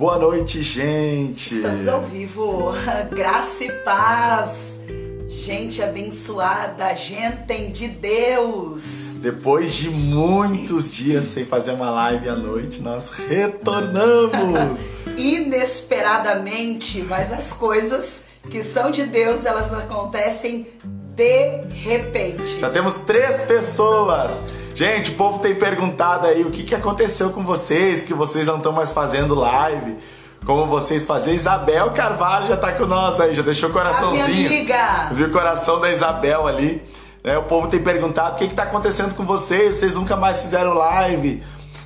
Boa noite, gente. Estamos ao vivo. Graça e paz. Gente abençoada, gente de Deus. Depois de muitos dias sem fazer uma live à noite, nós retornamos. Inesperadamente, mas as coisas que são de Deus, elas acontecem de repente. Já temos três pessoas. Gente, o povo tem perguntado aí o que, que aconteceu com vocês, que vocês não estão mais fazendo live. Como vocês faziam. Isabel Carvalho já tá com nós aí, já deixou o coraçãozinho. A minha amiga. Viu o coração da Isabel ali. É, o povo tem perguntado o que, que tá acontecendo com vocês, vocês nunca mais fizeram live.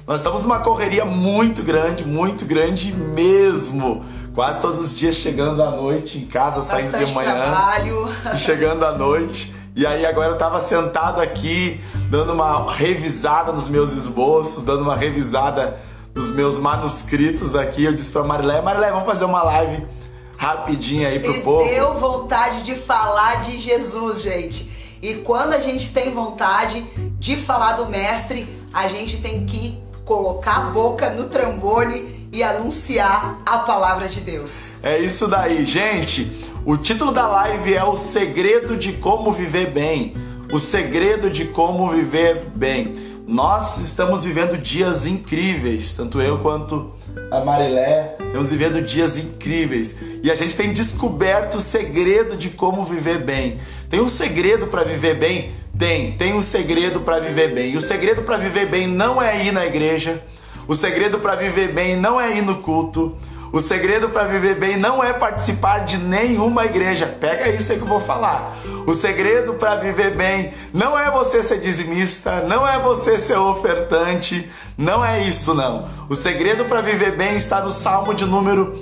Nós estamos numa correria muito grande, muito grande mesmo. Quase todos os dias chegando à noite em casa, Bastante saindo de manhã. Trabalho. E chegando à noite. E aí agora eu tava sentado aqui, dando uma revisada nos meus esboços, dando uma revisada nos meus manuscritos aqui. Eu disse pra Marilé, Marilé, vamos fazer uma live rapidinha aí pro e povo. deu vontade de falar de Jesus, gente. E quando a gente tem vontade de falar do mestre, a gente tem que colocar a boca no trambone e anunciar a palavra de Deus. É isso daí, gente. O título da live é O Segredo de Como Viver Bem. O segredo de como viver bem. Nós estamos vivendo dias incríveis, tanto eu quanto a Marilé, estamos vivendo dias incríveis. E a gente tem descoberto o segredo de como viver bem. Tem um segredo para viver bem? Tem, tem um segredo para viver bem. E o segredo para viver bem não é ir na igreja. O segredo para viver bem não é ir no culto. O segredo para viver bem não é participar de nenhuma igreja. Pega isso aí que eu vou falar. O segredo para viver bem não é você ser dizimista, não é você ser ofertante, não é isso não. O segredo para viver bem está no Salmo de número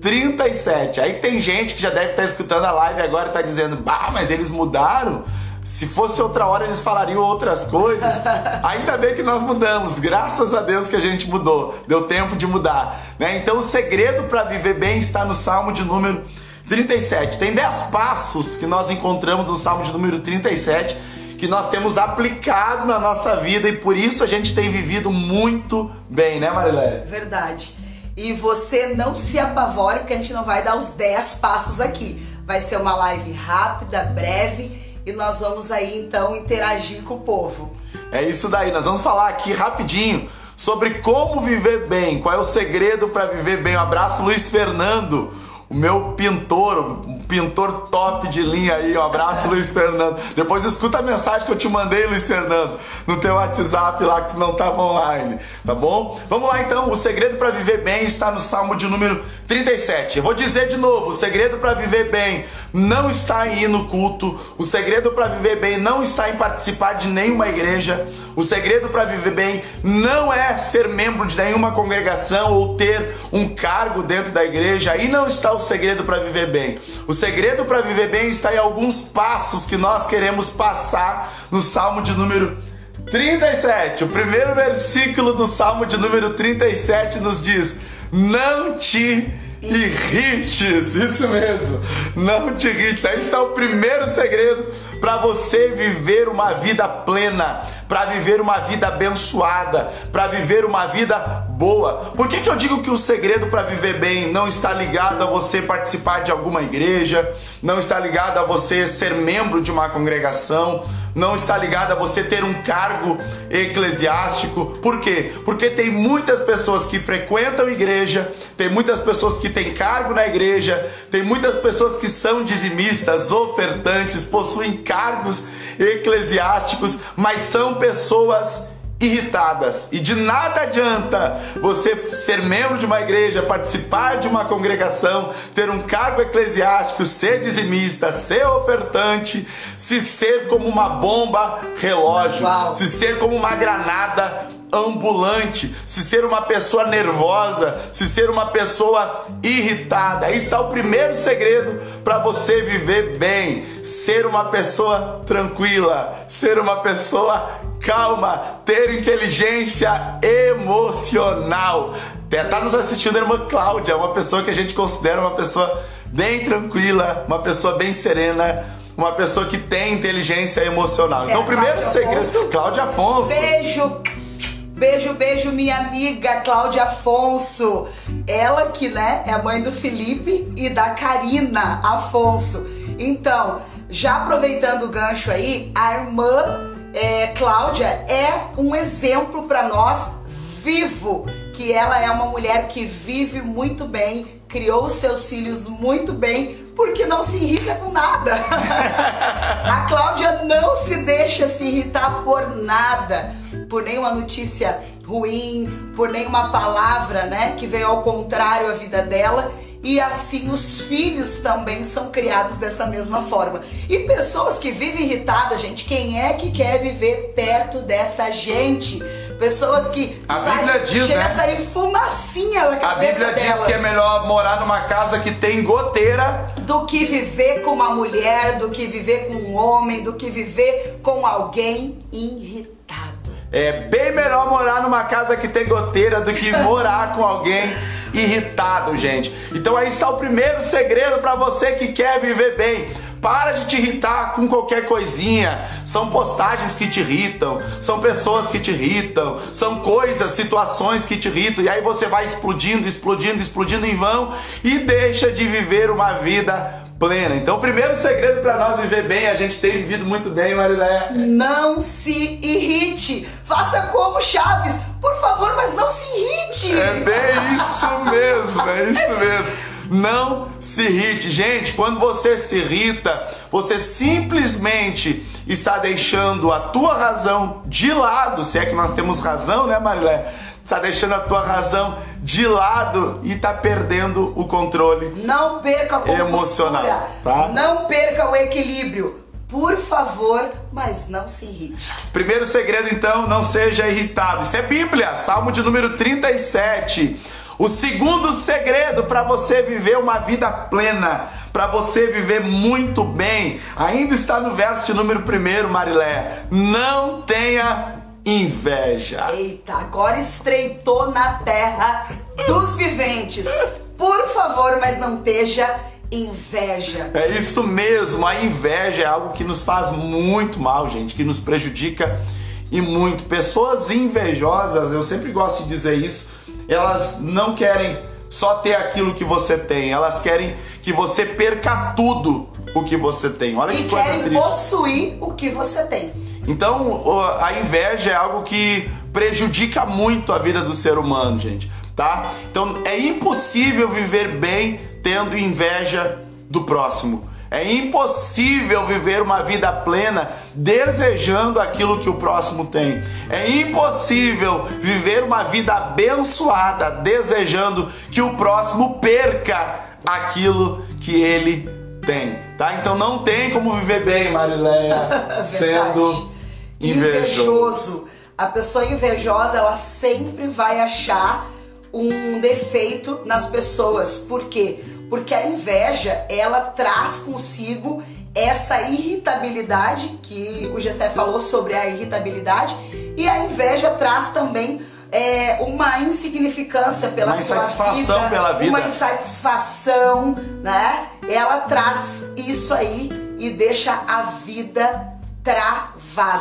37. Aí tem gente que já deve estar escutando a live agora e está dizendo: "Bah, mas eles mudaram". Se fosse outra hora, eles falariam outras coisas. Ainda bem que nós mudamos. Graças a Deus que a gente mudou. Deu tempo de mudar. Né? Então, o segredo para viver bem está no Salmo de número 37. Tem 10 passos que nós encontramos no Salmo de número 37 que nós temos aplicado na nossa vida e por isso a gente tem vivido muito bem, né, Marilé? Verdade. E você não se apavore, porque a gente não vai dar os 10 passos aqui. Vai ser uma live rápida, breve e nós vamos aí então interagir com o povo. É isso daí, nós vamos falar aqui rapidinho sobre como viver bem, qual é o segredo para viver bem. Um abraço, Luiz Fernando, o meu pintor, um pintor top de linha aí. Um abraço, Luiz Fernando. Depois escuta a mensagem que eu te mandei, Luiz Fernando, no teu WhatsApp lá que tu não estava online, tá bom? Vamos lá então, o segredo para viver bem está no Salmo de número 37. Eu vou dizer de novo, o segredo para viver bem não está em ir no culto, o segredo para viver bem não está em participar de nenhuma igreja, o segredo para viver bem não é ser membro de nenhuma congregação ou ter um cargo dentro da igreja, aí não está o segredo para viver bem. O segredo para viver bem está em alguns passos que nós queremos passar no Salmo de número 37. O primeiro versículo do Salmo de número 37 nos diz: Não te irrites, isso mesmo, não te irrites. Aí está o primeiro segredo para você viver uma vida plena, para viver uma vida abençoada, para viver uma vida boa. Por que, que eu digo que o segredo para viver bem não está ligado a você participar de alguma igreja, não está ligado a você ser membro de uma congregação? Não está ligado a você ter um cargo eclesiástico. Por quê? Porque tem muitas pessoas que frequentam igreja, tem muitas pessoas que têm cargo na igreja, tem muitas pessoas que são dizimistas, ofertantes, possuem cargos eclesiásticos, mas são pessoas irritadas. E de nada adianta você ser membro de uma igreja, participar de uma congregação, ter um cargo eclesiástico, ser dizimista, ser ofertante, se ser como uma bomba relógio, Uau. se ser como uma granada ambulante, se ser uma pessoa nervosa, se ser uma pessoa irritada. Aí está o primeiro segredo para você viver bem, ser uma pessoa tranquila, ser uma pessoa calma, ter inteligência emocional. Tá nos assistindo a irmã Cláudia, uma pessoa que a gente considera uma pessoa bem tranquila, uma pessoa bem serena, uma pessoa que tem inteligência emocional. É, então, o primeiro Cláudia segredo, Afonso. Cláudia Afonso. Beijo, beijo, beijo, minha amiga Cláudia Afonso. Ela que, né, é mãe do Felipe e da Karina Afonso. Então, já aproveitando o gancho aí, a irmã é, Cláudia é um exemplo para nós vivo, que ela é uma mulher que vive muito bem, criou seus filhos muito bem, porque não se irrita com nada. a Cláudia não se deixa se irritar por nada, por nenhuma notícia ruim, por nenhuma palavra, né, que veio ao contrário à vida dela e assim os filhos também são criados dessa mesma forma. E pessoas que vivem irritadas, gente, quem é que quer viver perto dessa gente? Pessoas que a Bíblia diz, chega né? a sair fumacinha na cabeça A Bíblia delas. diz que é melhor morar numa casa que tem goteira do que viver com uma mulher, do que viver com um homem, do que viver com alguém irritado. É bem melhor morar numa casa que tem goteira do que morar com alguém irritado, gente. Então aí está o primeiro segredo para você que quer viver bem. Para de te irritar com qualquer coisinha. São postagens que te irritam, são pessoas que te irritam, são coisas, situações que te irritam. E aí você vai explodindo, explodindo, explodindo em vão e deixa de viver uma vida plena. Então, o primeiro segredo para nós viver bem, a gente tem vivido muito bem, Marilé. Não se irrite. Faça como Chaves. Por favor, mas não se irrite. É bem isso mesmo, é isso mesmo. Não se irrite. Gente, quando você se irrita, você simplesmente está deixando a tua razão de lado, se é que nós temos razão, né, Marilé? Está deixando a tua razão de lado e está perdendo o controle. Não perca a compostura. Emocional, tá? Não perca o equilíbrio. Por favor, mas não se irrite. Primeiro segredo, então, não seja irritado. Isso é Bíblia, Salmo de número 37. O segundo segredo para você viver uma vida plena, para você viver muito bem, ainda está no verso de número 1, Marilé. Não tenha inveja. Eita, agora estreitou na terra dos viventes. Por favor, mas não esteja inveja. É isso mesmo, a inveja é algo que nos faz muito mal, gente, que nos prejudica e muito. Pessoas invejosas, eu sempre gosto de dizer isso, elas não querem só ter aquilo que você tem, elas querem que você perca tudo o que você tem. Olha e que coisa querem triste. possuir o que você tem. Então, a inveja é algo que prejudica muito a vida do ser humano, gente, tá? Então, é impossível viver bem tendo inveja do próximo. É impossível viver uma vida plena desejando aquilo que o próximo tem. É impossível viver uma vida abençoada desejando que o próximo perca aquilo que ele tem, tá? Então não tem como viver bem, Marileia, sendo invejoso. A pessoa invejosa, ela sempre vai achar um defeito nas pessoas. Por quê? Porque a inveja, ela traz consigo essa irritabilidade que o Gessé falou sobre a irritabilidade e a inveja traz também é, uma insignificância pela uma sua insatisfação vida, pela vida, uma insatisfação, né? Ela traz isso aí e deixa a vida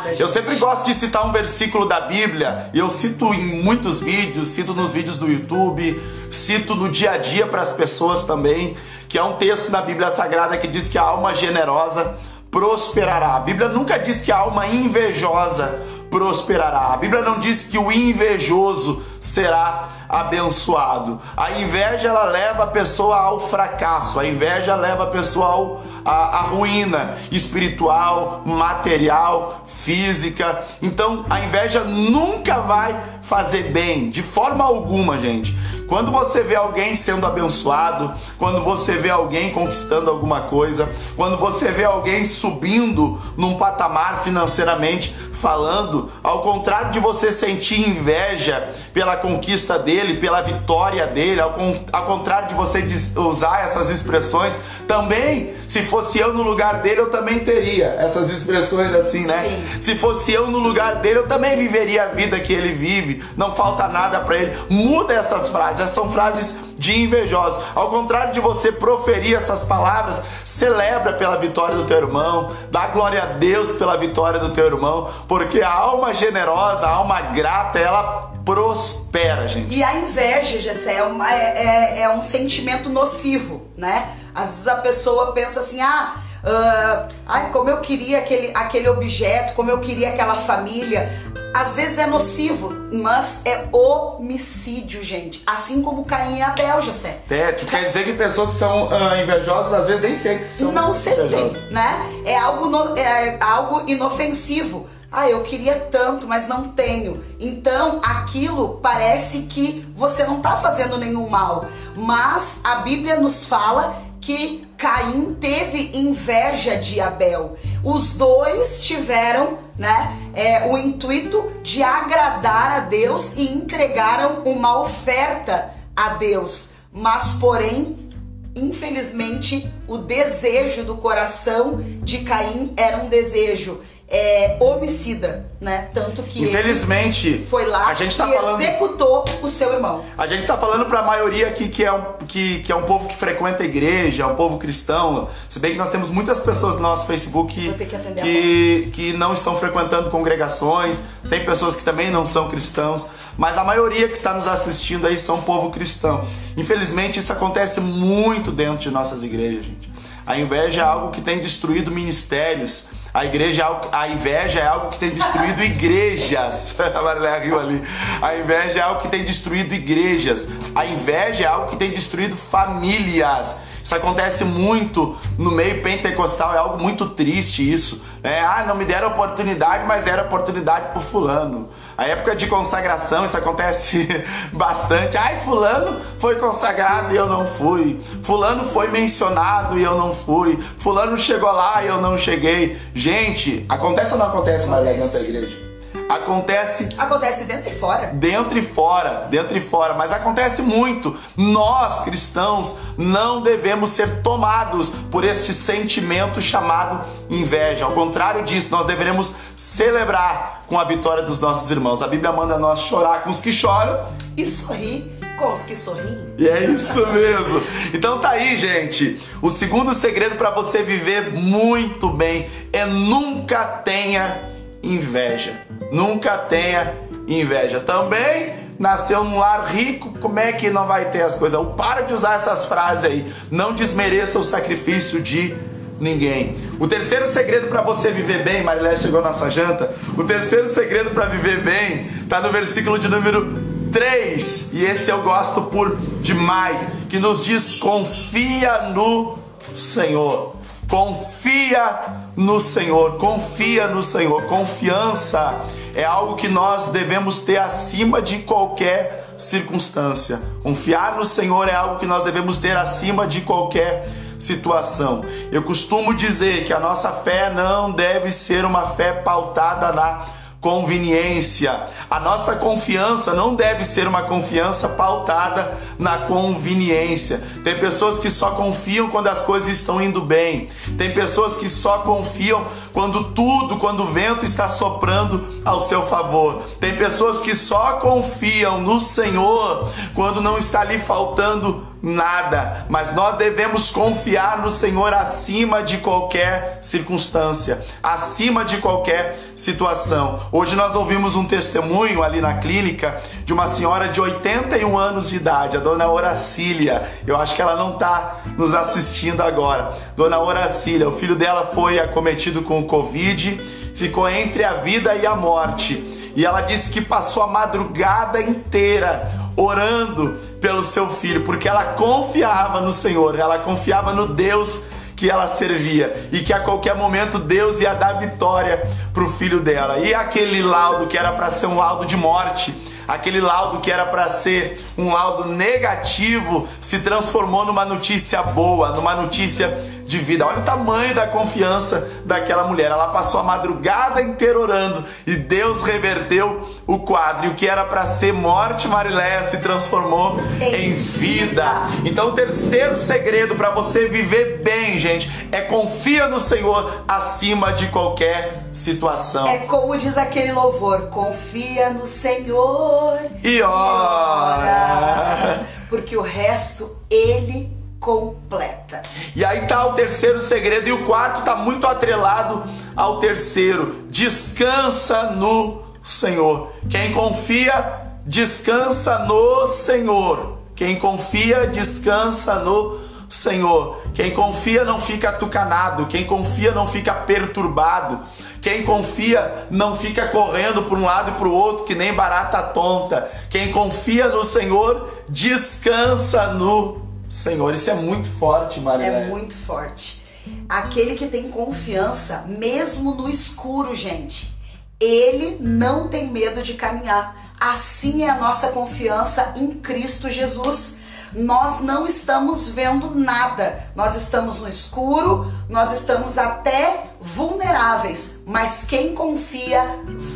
Gente. Eu sempre gosto de citar um versículo da Bíblia e eu cito em muitos vídeos, cito nos vídeos do YouTube, cito no dia a dia para as pessoas também, que é um texto na Bíblia Sagrada que diz que a alma generosa prosperará. A Bíblia nunca diz que a alma invejosa prosperará. A Bíblia não diz que o invejoso será abençoado. A inveja ela leva a pessoa ao fracasso. A inveja leva a pessoa ao, à, à ruína espiritual, material, física. Então a inveja nunca vai fazer bem de forma alguma, gente. Quando você vê alguém sendo abençoado, quando você vê alguém conquistando alguma coisa, quando você vê alguém subindo num patamar financeiramente falando, ao contrário de você sentir inveja pela conquista dele, pela vitória dele, ao, ao contrário de você usar essas expressões, também, se fosse eu no lugar dele, eu também teria essas expressões assim, né? Sim. Se fosse eu no lugar dele, eu também viveria a vida que ele vive, não falta nada para ele. Muda essas frases, essas são frases de invejosos. Ao contrário de você proferir essas palavras, celebra pela vitória do teu irmão, dá glória a Deus pela vitória do teu irmão, porque a alma generosa, a alma grata, ela prospera, gente. E a inveja, Gessé, é, uma- é- é- é um sentimento nocivo, né? Às vezes a pessoa pensa assim, ah, ah, ai, como eu queria aquele, aquele objeto, como eu queria aquela família. Às vezes é nocivo, mas é homicídio, gente. Assim como Caim e Abel, Gessé. É, tu quer dizer que pessoas que são ah, invejosas às vezes nem sentem que são não sentem, né? É algo, no- é algo inofensivo. Ah, eu queria tanto, mas não tenho. Então, aquilo parece que você não tá fazendo nenhum mal. Mas a Bíblia nos fala que Caim teve inveja de Abel. Os dois tiveram, né, é, o intuito de agradar a Deus e entregaram uma oferta a Deus. Mas, porém, Infelizmente, o desejo do coração de Caim era um desejo é, homicida, né? Tanto que Infelizmente, foi lá a gente tá e falando executou o seu irmão. A gente tá falando pra maioria aqui que é, um, que, que é um povo que frequenta a igreja, é um povo cristão. Se bem que nós temos muitas pessoas no nosso Facebook que a que, que não estão frequentando congregações, tem pessoas que também não são cristãos, mas a maioria que está nos assistindo aí são povo cristão. Infelizmente, isso acontece muito dentro de nossas igrejas, gente. A inveja é algo que tem destruído ministérios. A igreja, é a inveja é algo que tem destruído igrejas. A Marilé riu ali. A inveja é algo que tem destruído igrejas. A inveja é algo que tem destruído famílias. Isso acontece muito no meio pentecostal, é algo muito triste isso. Né? Ah, não me deram oportunidade, mas deram oportunidade pro fulano. A época de consagração, isso acontece bastante. Ai, fulano foi consagrado e eu não fui. Fulano foi mencionado e eu não fui. Fulano chegou lá e eu não cheguei. Gente, acontece ou não acontece, Maria, da igreja? Acontece Acontece dentro e fora. dentro e fora, dentro e fora, mas acontece muito. Nós cristãos não devemos ser tomados por este sentimento chamado inveja. Ao contrário disso, nós deveremos celebrar com a vitória dos nossos irmãos. A Bíblia manda nós chorar com os que choram E sorrir com os que sorriem. e é isso mesmo. Então tá aí, gente. O segundo segredo para você viver muito bem é nunca tenha inveja. Nunca tenha inveja. Também nasceu num lar rico, como é que não vai ter as coisas? Para de usar essas frases aí. Não desmereça o sacrifício de ninguém. O terceiro segredo para você viver bem, Marilé chegou a nossa janta. O terceiro segredo para viver bem tá no versículo de número 3, e esse eu gosto por demais, que nos diz: confia no Senhor. Confia no Senhor, confia no Senhor. Confiança é algo que nós devemos ter acima de qualquer circunstância. Confiar no Senhor é algo que nós devemos ter acima de qualquer situação. Eu costumo dizer que a nossa fé não deve ser uma fé pautada na conveniência. A nossa confiança não deve ser uma confiança pautada na conveniência. Tem pessoas que só confiam quando as coisas estão indo bem. Tem pessoas que só confiam quando tudo, quando o vento está soprando ao seu favor. Tem pessoas que só confiam no Senhor quando não está lhe faltando nada, mas nós devemos confiar no Senhor acima de qualquer circunstância, acima de qualquer situação. Hoje nós ouvimos um testemunho ali na clínica de uma senhora de 81 anos de idade, a dona Horacília. Eu acho que ela não está nos assistindo agora. Dona Horacília, o filho dela foi acometido com o Covid, ficou entre a vida e a morte. E ela disse que passou a madrugada inteira orando pelo seu filho, porque ela confiava no Senhor, ela confiava no Deus que ela servia e que a qualquer momento Deus ia dar vitória pro filho dela. E aquele laudo que era para ser um laudo de morte, aquele laudo que era para ser um laudo negativo, se transformou numa notícia boa, numa notícia de vida. Olha o tamanho da confiança daquela mulher. Ela passou a madrugada inteira orando e Deus reverteu o quadro. E o que era para ser morte, Mariléia, se transformou em, vida. Então, o terceiro segredo para você viver bem, gente, é confia no Senhor acima de qualquer situação. É como diz aquele louvor: confia no Senhor E ora. porque o resto ele completa. E aí tá o terceiro segredo e o quarto tá muito atrelado ao terceiro. Descansa no Senhor. Quem confia descansa no Senhor. Quem confia, descansa no Senhor. Quem confia não fica atucanado, quem confia não fica perturbado. Quem confia não fica correndo para um lado e para o outro que nem barata tonta. Quem confia no Senhor descansa no Senhor. Isso é muito forte, Maria. É muito forte. Aquele que tem confiança, mesmo no escuro, gente, ele não tem medo de caminhar. Assim é a nossa confiança em Cristo Jesus nós não estamos vendo nada. Nós estamos no escuro, nós estamos até vulneráveis, mas quem confia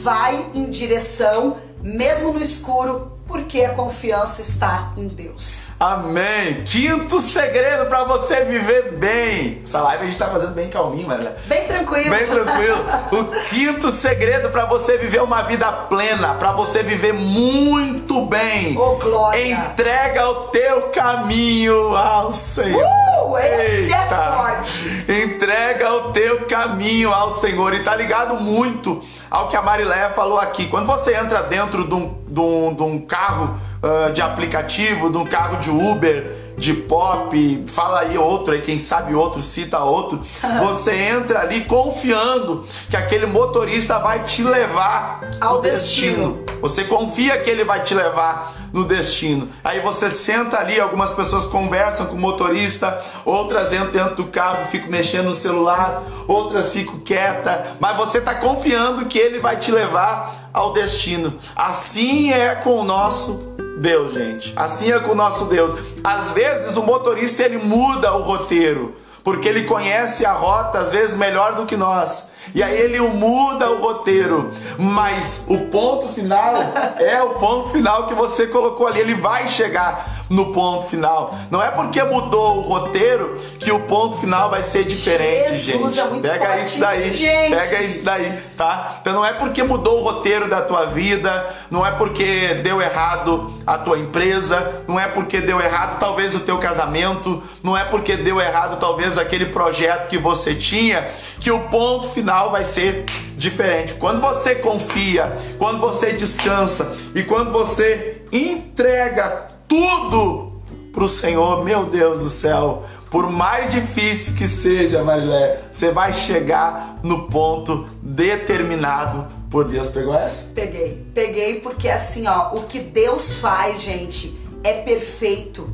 vai em direção, mesmo no escuro, porque a confiança está em Deus. Amém. Quinto segredo para você viver bem. Essa live a gente tá fazendo bem calminho, Maria. Bem tranquilo. Bem tranquilo. o quinto segredo para você viver uma vida plena, para você viver muito bem. Oh, glória. Entrega o teu caminho ao Senhor. Uh, esse é Eita. é forte. Entrega o teu caminho ao Senhor e tá ligado muito ao que a Mariléia falou aqui. Quando você entra dentro de um, de um, de um carro uh, de aplicativo, de um carro de Uber, de pop, fala aí outro, aí quem sabe outro, cita outro, você entra ali confiando que aquele motorista vai te levar ao destino. destino. Você confia que ele vai te levar no destino. Aí você senta ali, algumas pessoas conversam com o motorista, outras entram dentro do carro, ficam mexendo no celular, outras ficam quieta, mas você está confiando que ele vai te levar ao destino. Assim é com o nosso Deus, gente. Assim é com o nosso Deus. Às vezes o motorista ele muda o roteiro, porque ele conhece a rota às vezes melhor do que nós. E aí ele muda o roteiro, mas o ponto final é o ponto final que você colocou ali. Ele vai chegar no ponto final. Não é porque mudou o roteiro que o ponto final vai ser diferente, Jesus, gente. É muito pega isso daí, gente. pega isso daí, tá? Então não é porque mudou o roteiro da tua vida, não é porque deu errado a tua empresa, não é porque deu errado talvez o teu casamento, não é porque deu errado talvez aquele projeto que você tinha, que o ponto final vai ser diferente. Quando você confia, quando você descansa e quando você entrega tudo para o Senhor, meu Deus do céu, por mais difícil que seja, Marilé, você vai chegar no ponto determinado por Deus. Pegou essa? Peguei. Peguei porque assim, ó, o que Deus faz, gente, é perfeito.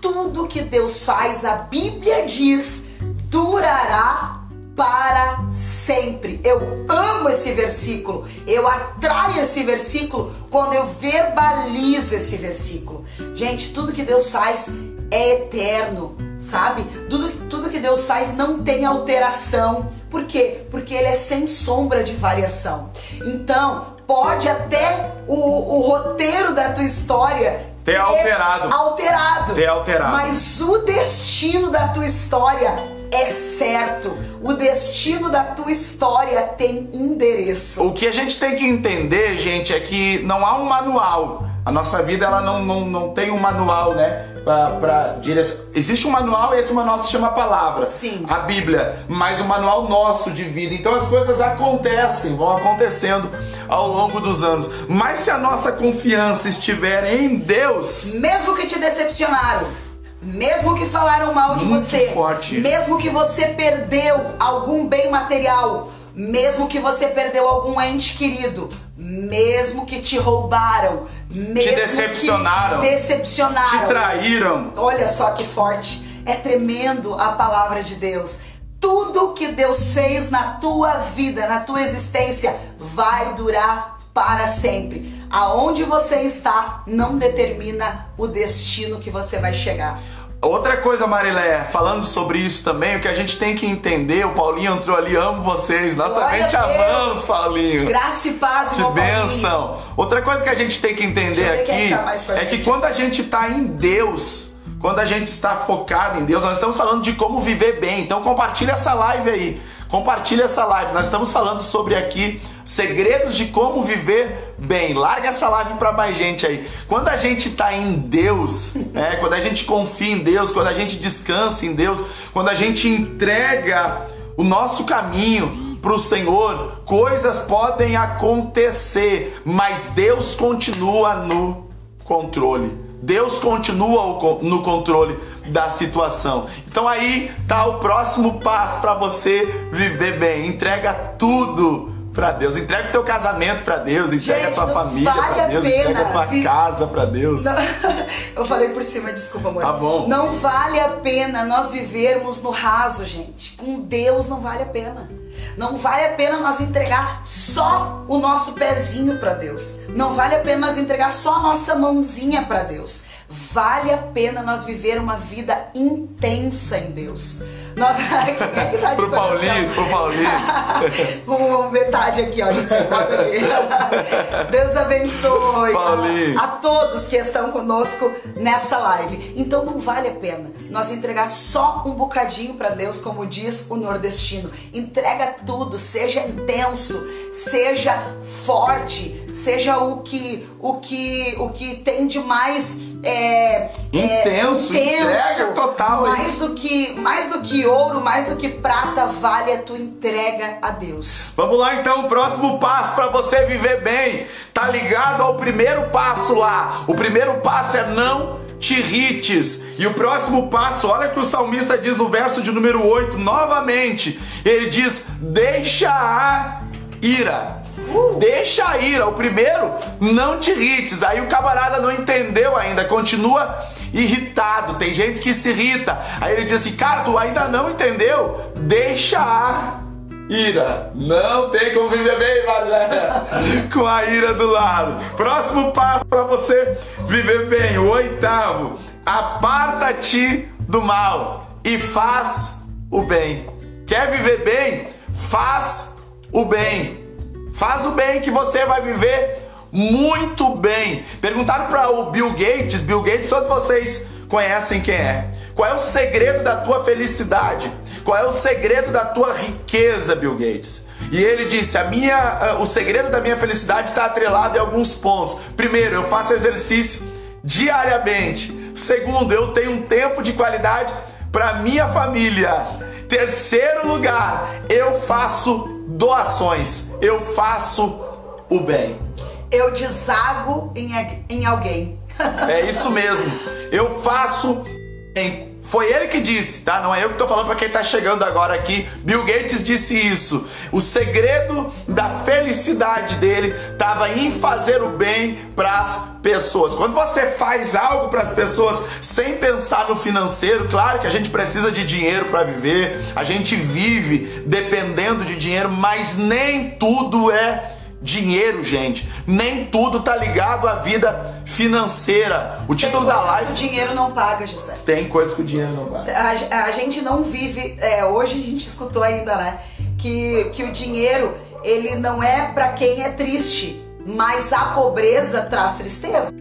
Tudo que Deus faz, a Bíblia diz, durará para sempre. Eu amo esse versículo. Eu atraio esse versículo quando eu verbalizo esse versículo. Gente, tudo que Deus faz é eterno, sabe? Tudo, tudo que Deus faz não tem alteração. Por quê? Porque ele é sem sombra de variação. Então, pode até o, o roteiro da tua história ter alterado. Alterado. Ter alterado. Mas o destino da tua história é certo. O destino da tua história tem endereço. O que a gente tem que entender, gente, é que não há um manual. A nossa vida ela não, não, não tem um manual, né? Para direção. Existe um manual e esse manual se chama palavra. Sim. A Bíblia, mas o manual nosso de vida. Então as coisas acontecem, vão acontecendo ao longo dos anos. Mas se a nossa confiança estiver em Deus, mesmo que te decepcionaram, mesmo que falaram mal de você, forte. mesmo que você perdeu algum bem material, mesmo que você perdeu algum ente querido, mesmo que te roubaram, mesmo te decepcionaram, decepcionaram, te traíram. Olha só que forte. É tremendo a palavra de Deus. Tudo que Deus fez na tua vida, na tua existência, vai durar para sempre. Aonde você está não determina o destino que você vai chegar. Outra coisa, Marilé, falando sobre isso também, o que a gente tem que entender, o Paulinho entrou ali, amo vocês, nós Glória também te amamos, Paulinho. Graça e paz, Que bênção. Paulinho. Outra coisa que a gente tem que entender aqui é que quando a gente está em Deus, quando a gente está focado em Deus, nós estamos falando de como viver bem. Então compartilha essa live aí. Compartilha essa live. Nós estamos falando sobre aqui segredos de como viver bem. Larga essa live para mais gente aí. Quando a gente está em Deus, né? quando a gente confia em Deus, quando a gente descansa em Deus, quando a gente entrega o nosso caminho para o Senhor, coisas podem acontecer, mas Deus continua no controle. Deus continua no controle da situação. Então aí tá o próximo passo para você viver bem. Entrega tudo para Deus. Entrega o teu casamento para Deus, entrega Gente, a tua família vale para Deus, entrega a tua vi... casa para Deus. Não... Eu falei por cima, desculpa, amor. Tá bom. Não vale a pena nós vivermos no raso, gente. Com Deus não vale a pena. Não vale a pena nós entregar só o nosso pezinho para Deus. Não vale a pena nós entregar só a nossa mãozinha para Deus. Vale a pena nós viver uma vida intensa em Deus. Nós, quem é que tá pro Paulinho, pro Paulinho. um, metade aqui, ó, Deus abençoe a, a, todos que estão conosco nessa live. Então não vale a pena nós entregar só um bocadinho para Deus, como diz o nordestino. Entrega tudo, seja intenso, seja forte, seja o que o que o que tem de mais é, intenso, é, intenso total. Mais do que mais do que ouro, mais do que prata vale a tua entrega a Deus. Vamos lá então, o próximo passo para você viver bem, tá ligado ao primeiro passo lá. O primeiro passo é não te irrites. E o próximo passo, olha que o salmista diz no verso de número 8, novamente. Ele diz: "Deixa a ira Deixa a ira. O primeiro, não te irrites. Aí o camarada não entendeu ainda, continua irritado. Tem gente que se irrita. Aí ele diz assim: Cara, tu ainda não entendeu? Deixa a ira. Não tem como viver bem, Marlena, com a ira do lado. Próximo passo para você viver bem. O oitavo: aparta-te do mal e faz o bem. Quer viver bem? Faz o bem. Faz o bem que você vai viver muito bem. Perguntaram para o Bill Gates, Bill Gates, todos vocês conhecem quem é. Qual é o segredo da tua felicidade? Qual é o segredo da tua riqueza, Bill Gates? E ele disse: a minha, o segredo da minha felicidade está atrelado em alguns pontos. Primeiro, eu faço exercício diariamente. Segundo, eu tenho um tempo de qualidade para minha família. Terceiro lugar, eu faço doações, eu faço o bem. Eu desago em, em alguém. é isso mesmo. Eu faço bem. Foi ele que disse, tá? Não é eu que estou falando para quem está chegando agora aqui. Bill Gates disse isso. O segredo da felicidade dele estava em fazer o bem para as pessoas. Quando você faz algo para as pessoas sem pensar no financeiro, claro que a gente precisa de dinheiro para viver, a gente vive dependendo de dinheiro, mas nem tudo é dinheiro, gente. Nem tudo tá ligado à vida financeira. O título da live. o dinheiro não paga, José. Tem coisas que o dinheiro não paga. A, a gente não vive. É, hoje a gente escutou ainda, né? Que, que o dinheiro ele não é para quem é triste, mas a pobreza traz tristeza.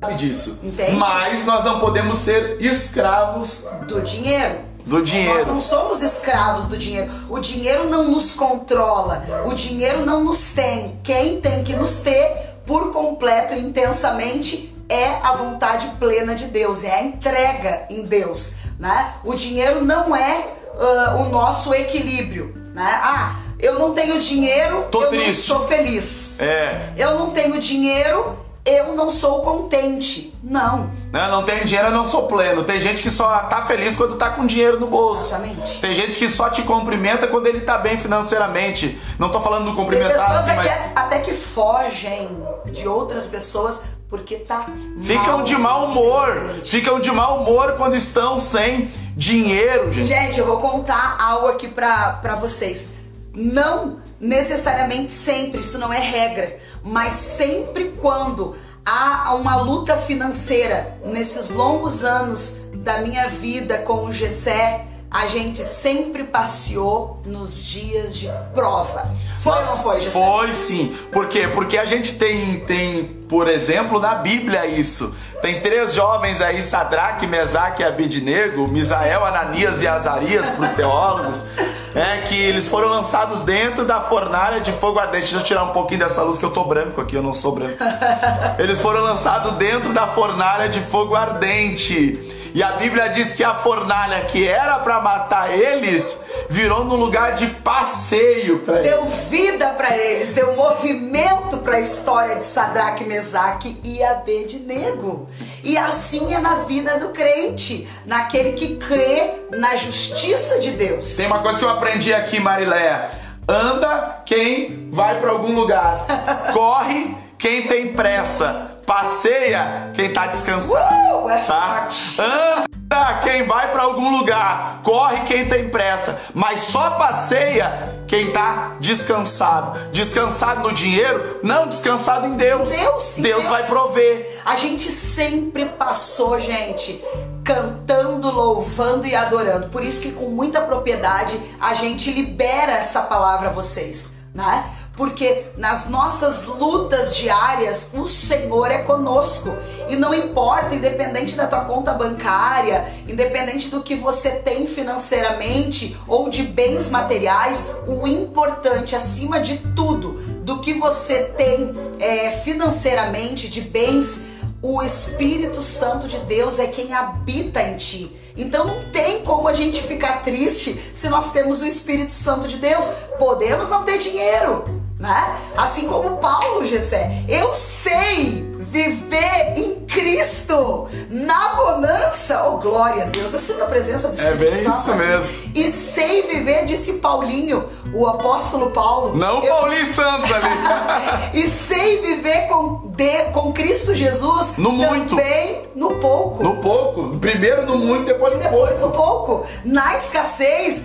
Sabe disso. Entende? Mas nós não podemos ser escravos do dinheiro do dinheiro. Nós não somos escravos do dinheiro. O dinheiro não nos controla. O dinheiro não nos tem. Quem tem que nos ter por completo e intensamente é a vontade plena de Deus, é a entrega em Deus, né? O dinheiro não é uh, o nosso equilíbrio, né? Ah, eu não tenho dinheiro, Tô eu triste. não sou feliz. É. Eu não tenho dinheiro, eu não sou contente. Não. Não, não tenho dinheiro, eu não sou pleno. Tem gente que só tá feliz quando tá com dinheiro no bolso. Exatamente. Tem gente que só te cumprimenta quando ele tá bem financeiramente. Não tô falando do cumprimentar Tem pessoas assim, mas... até que fogem de outras pessoas porque tá Ficam de mau humor. Ficam de mau humor quando estão sem dinheiro, gente. Gente, eu vou contar algo aqui pra, pra vocês. Não necessariamente sempre, isso não é regra, mas sempre quando há uma luta financeira nesses longos anos da minha vida com o Gessé, a gente sempre passeou nos dias de prova. Foi Mas, ou não foi, Gessé? Foi sim. Por quê? Porque a gente tem, tem, por exemplo, na Bíblia isso. Tem três jovens aí, Sadraque, Mesaque e Abidnego, Misael, Ananias e Azarias para os teólogos, é que eles foram lançados dentro da fornalha de fogo ardente. Deixa eu tirar um pouquinho dessa luz que eu tô branco aqui, eu não sou branco. Eles foram lançados dentro da fornalha de fogo ardente. E a Bíblia diz que a fornalha que era para matar eles virou num lugar de passeio para eles. Deu vida para eles, deu movimento para a história de Sadraque, Mesaque e Abednego. E assim é na vida do crente, naquele que crê na justiça de Deus. Tem uma coisa que eu aprendi aqui, Mariléia. Anda quem vai para algum lugar. Corre quem tem pressa. Passeia quem tá descansado. Uh, é tá? Anda quem vai para algum lugar. Corre quem tem pressa. Mas só passeia quem tá descansado. Descansado no dinheiro? Não, descansado em Deus. Deus, Deus Deus. vai prover. A gente sempre passou, gente, cantando, louvando e adorando. Por isso que com muita propriedade a gente libera essa palavra a vocês, né? Porque nas nossas lutas diárias, o Senhor é conosco. E não importa, independente da tua conta bancária, independente do que você tem financeiramente ou de bens materiais, o importante, acima de tudo, do que você tem é, financeiramente, de bens, o Espírito Santo de Deus é quem habita em ti. Então não tem como a gente ficar triste se nós temos o Espírito Santo de Deus. Podemos não ter dinheiro, né? Assim como Paulo, Gessé. Eu sei viver em Cristo, na bonança. Oh, glória a Deus. Eu sinto a presença do É Espírito bem Santo. isso aqui. mesmo. E sei viver, disse Paulinho, o apóstolo Paulo. Não Eu- Paulinho Santos ali. e sei viver com, de, com Cristo Jesus No muito. também no pouco. no pouco. Primeiro no muito, depois no Depois pouco. no pouco. Na escassez,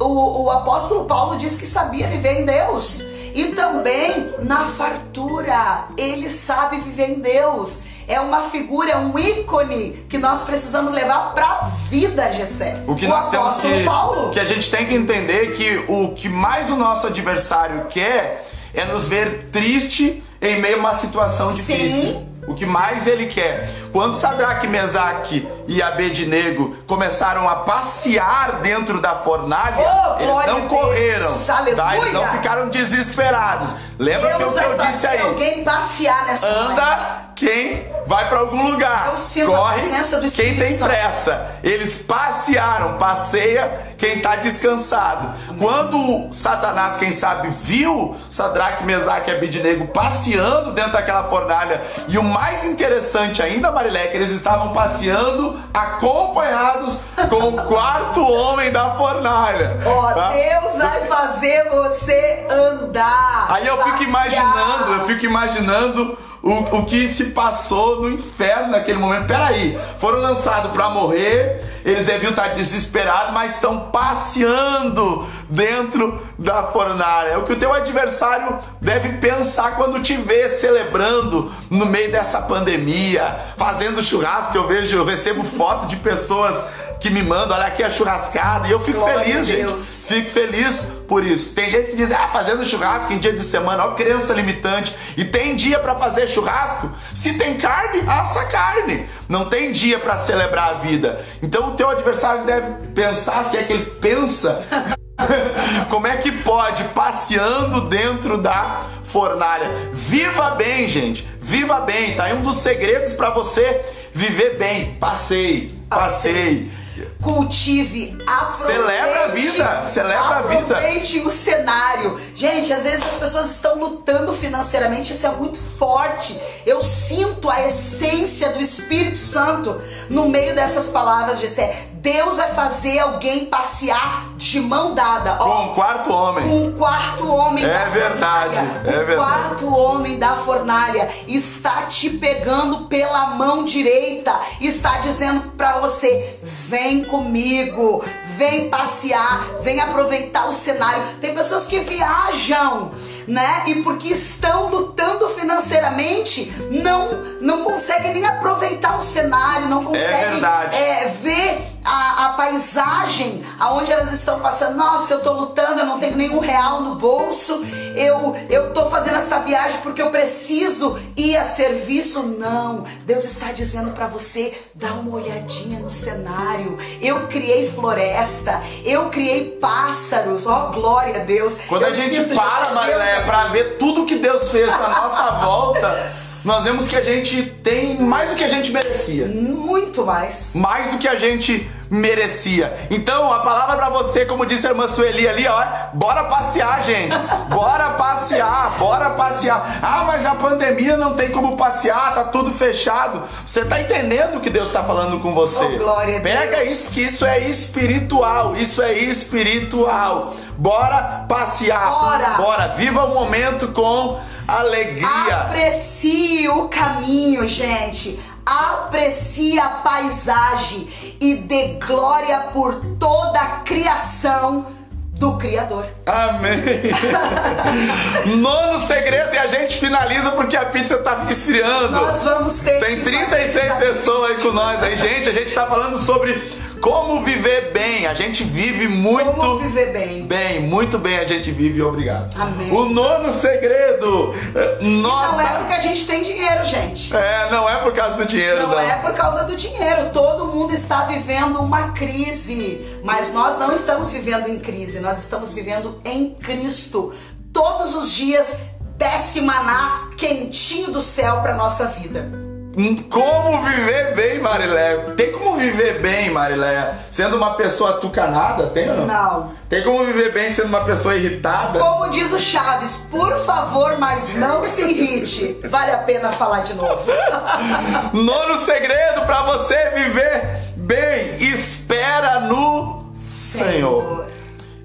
o, o apóstolo Paulo diz que sabia viver em Deus. E também na fartura, ele sabe viver em Deus. É uma figura, um ícone que nós precisamos levar pra vida, Gessé. O que nós temos que. Paulo. Que a gente tem que entender que o que mais o nosso adversário quer é nos ver triste em meio a uma situação difícil. Sim. O que mais ele quer. Quando Sadraque, Mesaque e Abednego começaram a passear dentro da fornalha, Oh, eles não correram. Tá? Eles não ficaram desesperados. Lembra que Deus o que vai eu disse aí? alguém passear nessa. Anda quem vai para algum lugar. A Corre presença do quem tem pressa. Eles passearam, passeia quem está descansado. Quando Satanás, quem sabe, viu Sadraque, Mesaque e Abidnego passeando dentro daquela fornalha, e o mais interessante ainda, Marilé, que eles estavam passeando acompanhados com o quarto homem da fornalha. Ó, tá? Deus vai fazer você andar. Aí eu fico passear. imaginando, eu fico imaginando o, o que se passou no inferno naquele momento. Peraí, foram lançados para morrer, eles deviam estar desesperados, mas estão passeando dentro da fornalha. É o que o teu adversário deve pensar quando te vê celebrando no meio dessa pandemia, fazendo churrasco. Eu vejo, eu recebo foto de pessoas que me mandam, olha aqui a churrascada, e eu fico Glória feliz, gente. Fico feliz por isso. Tem gente que diz, ah, fazendo churrasco em dia de semana, ó, crença limitante. E tem dia pra fazer churrasco? Se tem carne, assa carne. Não tem dia pra celebrar a vida. Então o teu adversário deve pensar, se é que ele pensa, como é que pode, passeando dentro da fornalha. Viva bem, gente. Viva bem. Tá aí um dos segredos pra você viver bem. Passeie, passeie. Cultive, aproveite. Celebra a vida, celebra a vida. Aproveite o cenário. Gente, às vezes as pessoas estão lutando financeiramente, isso é muito forte. Eu sinto a essência do Espírito Santo no meio dessas palavras, Gessé. Deus vai fazer alguém passear de mão dada. Ó, Com o quarto homem. com o quarto homem É da verdade, fornalha. é o verdade. quarto homem da fornalha está te pegando pela mão direita, está dizendo pra você: vem comigo, vem passear, vem aproveitar o cenário. Tem pessoas que viajam, né? E porque estão lutando financeiramente, não não conseguem nem aproveitar o cenário, não conseguem verdade. é, ver a, a paisagem aonde elas estão passando. Nossa, eu tô lutando, eu não tenho nenhum real no bolso. Eu eu tô fazendo esta viagem porque eu preciso ir a serviço. Não, Deus está dizendo para você dar uma olhadinha no cenário. Eu criei floresta, eu criei pássaros. Ó, glória a Deus. Quando Eu a gente para, Marilé, aqui. pra ver tudo que Deus fez na nossa volta, nós vemos que a gente tem mais do que a gente merecia. Muito mais. Mais do que a gente merecia. Então, a palavra para você, como disse a irmã Sueli ali, ó, bora passear, gente. Bora passear, bora passear. Ah, mas a pandemia não tem como passear, tá tudo fechado. Você tá entendendo o que Deus tá falando com você? Oh, glória a Pega Deus. isso, que isso é espiritual. Isso é espiritual. Bora passear. Bora. Bora. Viva o momento com alegria. Aprecie o caminho, gente. Aprecie a paisagem e dê glória por toda a criação do Criador. Amém. Nono segredo e a gente finaliza porque a pizza tá esfriando. Nós vamos ter Tem que 36 fazer pessoas aí com nós aí, gente. A gente tá falando sobre como viver bem. A gente vive muito Como viver bem. bem, muito bem a gente vive, obrigado. Amém. O nono segredo, eh, nota. Não é porque a gente tem dinheiro, gente. É, não é por causa do dinheiro, não. Não é por causa do dinheiro. Todo mundo está vivendo uma crise. Mas nós não estamos vivendo em crise, nós estamos vivendo em Cristo. Todos os dias desce maná quentinho do céu para nossa vida. Como viver bem, Marileia? Tem como viver bem, Marileia, sendo uma pessoa tucanada? Tem ou não? Não. Tem como viver bem sendo uma pessoa irritada? Como diz o Chaves, por favor, mas não se irrite. Vale a pena falar de novo. Nono segredo para você viver bem: espera no Senhor.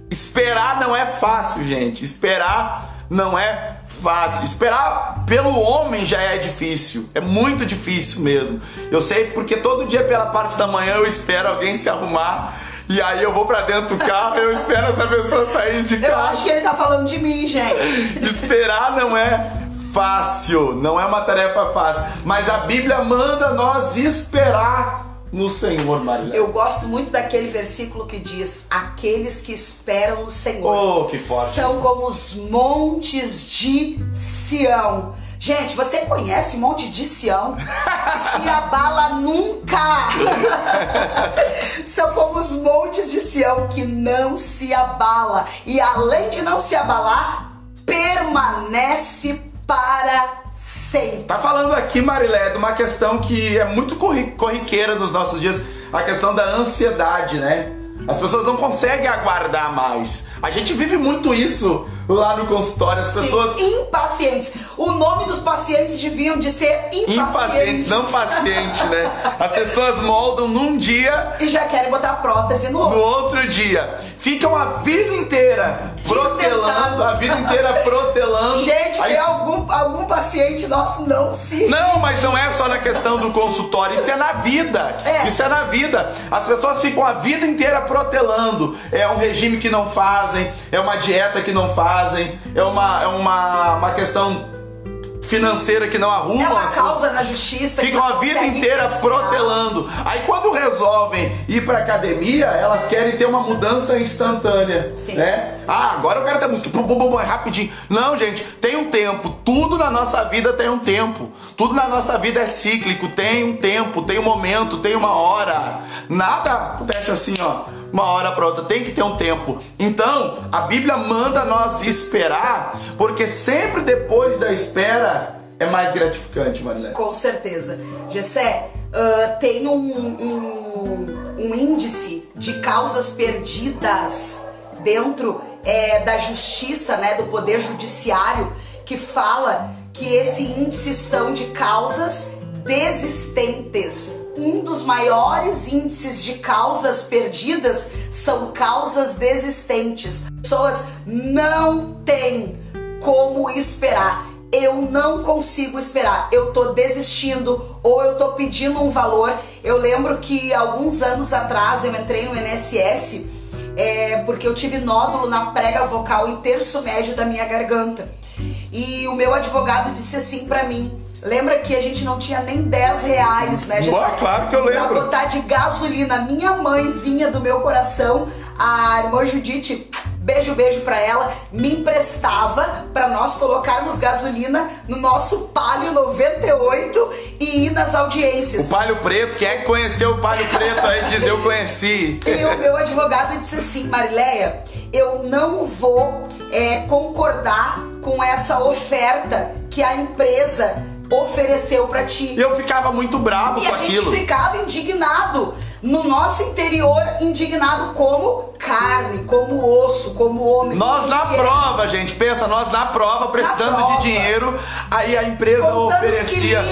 Esperar não é fácil, gente. Esperar não é fácil. Esperar pelo homem já é difícil. É muito difícil mesmo. Eu sei porque todo dia pela parte da manhã eu espero alguém se arrumar. E aí eu vou pra dentro do carro e eu espero essa pessoa sair de Eu casa. acho que ele tá falando de mim, gente. Esperar não é fácil, não é uma tarefa fácil. Mas a Bíblia manda nós esperar no Senhor, Marília. Eu gosto muito daquele versículo que diz: Aqueles que esperam no Senhor Oh, que forte. são como os montes de Sião. Gente, você conhece Monte de Sião? Se abala nunca! São como os montes de Sião que não se abala. E além de não se abalar, permanece para sempre. Tá falando aqui, Marilé, de uma questão que é muito corri- corriqueira nos nossos dias, a questão da ansiedade, né? As pessoas não conseguem aguardar mais. A gente vive muito isso lá no consultório. As pessoas Sim, impacientes. O nome dos pacientes deviam de ser impacientes. impacientes, não pacientes, né? As pessoas moldam num dia E já querem botar prótese no no outro. outro dia. Ficam a vida inteira protelando, a vida inteira protelando. Gente, Aí- tem algum, algum paciente nosso não se. Não, mas não é só na questão do consultório, isso é na vida. É. Isso é na vida. As pessoas ficam a vida inteira protelando. É um regime que não fazem, é uma dieta que não fazem, é uma, é uma, uma questão financeira que não arrumam. É uma assim. causa na justiça. Ficam a vida inteira protelando. Aí quando resolvem ir pra academia, elas querem ter uma mudança instantânea. Sim. Né? Ah, agora eu quero ter música. Bum, bum, bum, bum, é rapidinho. Não, gente, tem um tempo. Tudo na nossa vida tem um tempo. Tudo na nossa vida é cíclico. Tem um tempo, tem um momento, tem uma hora. Nada acontece assim, ó. Uma hora para outra, tem que ter um tempo. Então, a Bíblia manda nós esperar, porque sempre depois da espera é mais gratificante, Marilene. Com certeza. Gessé, ah, tem um, um, um índice de causas perdidas dentro é, da justiça, né, do poder judiciário, que fala que esse índice são de causas desistentes. Um dos maiores índices de causas perdidas são causas desistentes. Pessoas não têm como esperar. Eu não consigo esperar. Eu tô desistindo ou eu tô pedindo um valor. Eu lembro que alguns anos atrás eu entrei no NSS é, porque eu tive nódulo na prega vocal em terço médio da minha garganta. E o meu advogado disse assim pra mim: Lembra que a gente não tinha nem 10 reais, né, Boa, claro que eu lembro. Pra botar de gasolina. Minha mãezinha do meu coração, a irmã Judite, beijo, beijo pra ela, me emprestava pra nós colocarmos gasolina no nosso Palio 98 e ir nas O audiências. Palho Preto, quem é que conheceu o Palho Preto aí diz eu conheci. E o meu advogado disse assim, Marileia, eu não vou é, concordar com essa oferta que a empresa ofereceu para ti. E eu ficava muito bravo e com a aquilo. gente ficava indignado. No nosso interior, indignado como carne, como osso, como homem. Nós como na mulher. prova, gente, pensa, nós na prova, precisando prova. de dinheiro, aí a empresa Contando oferecia.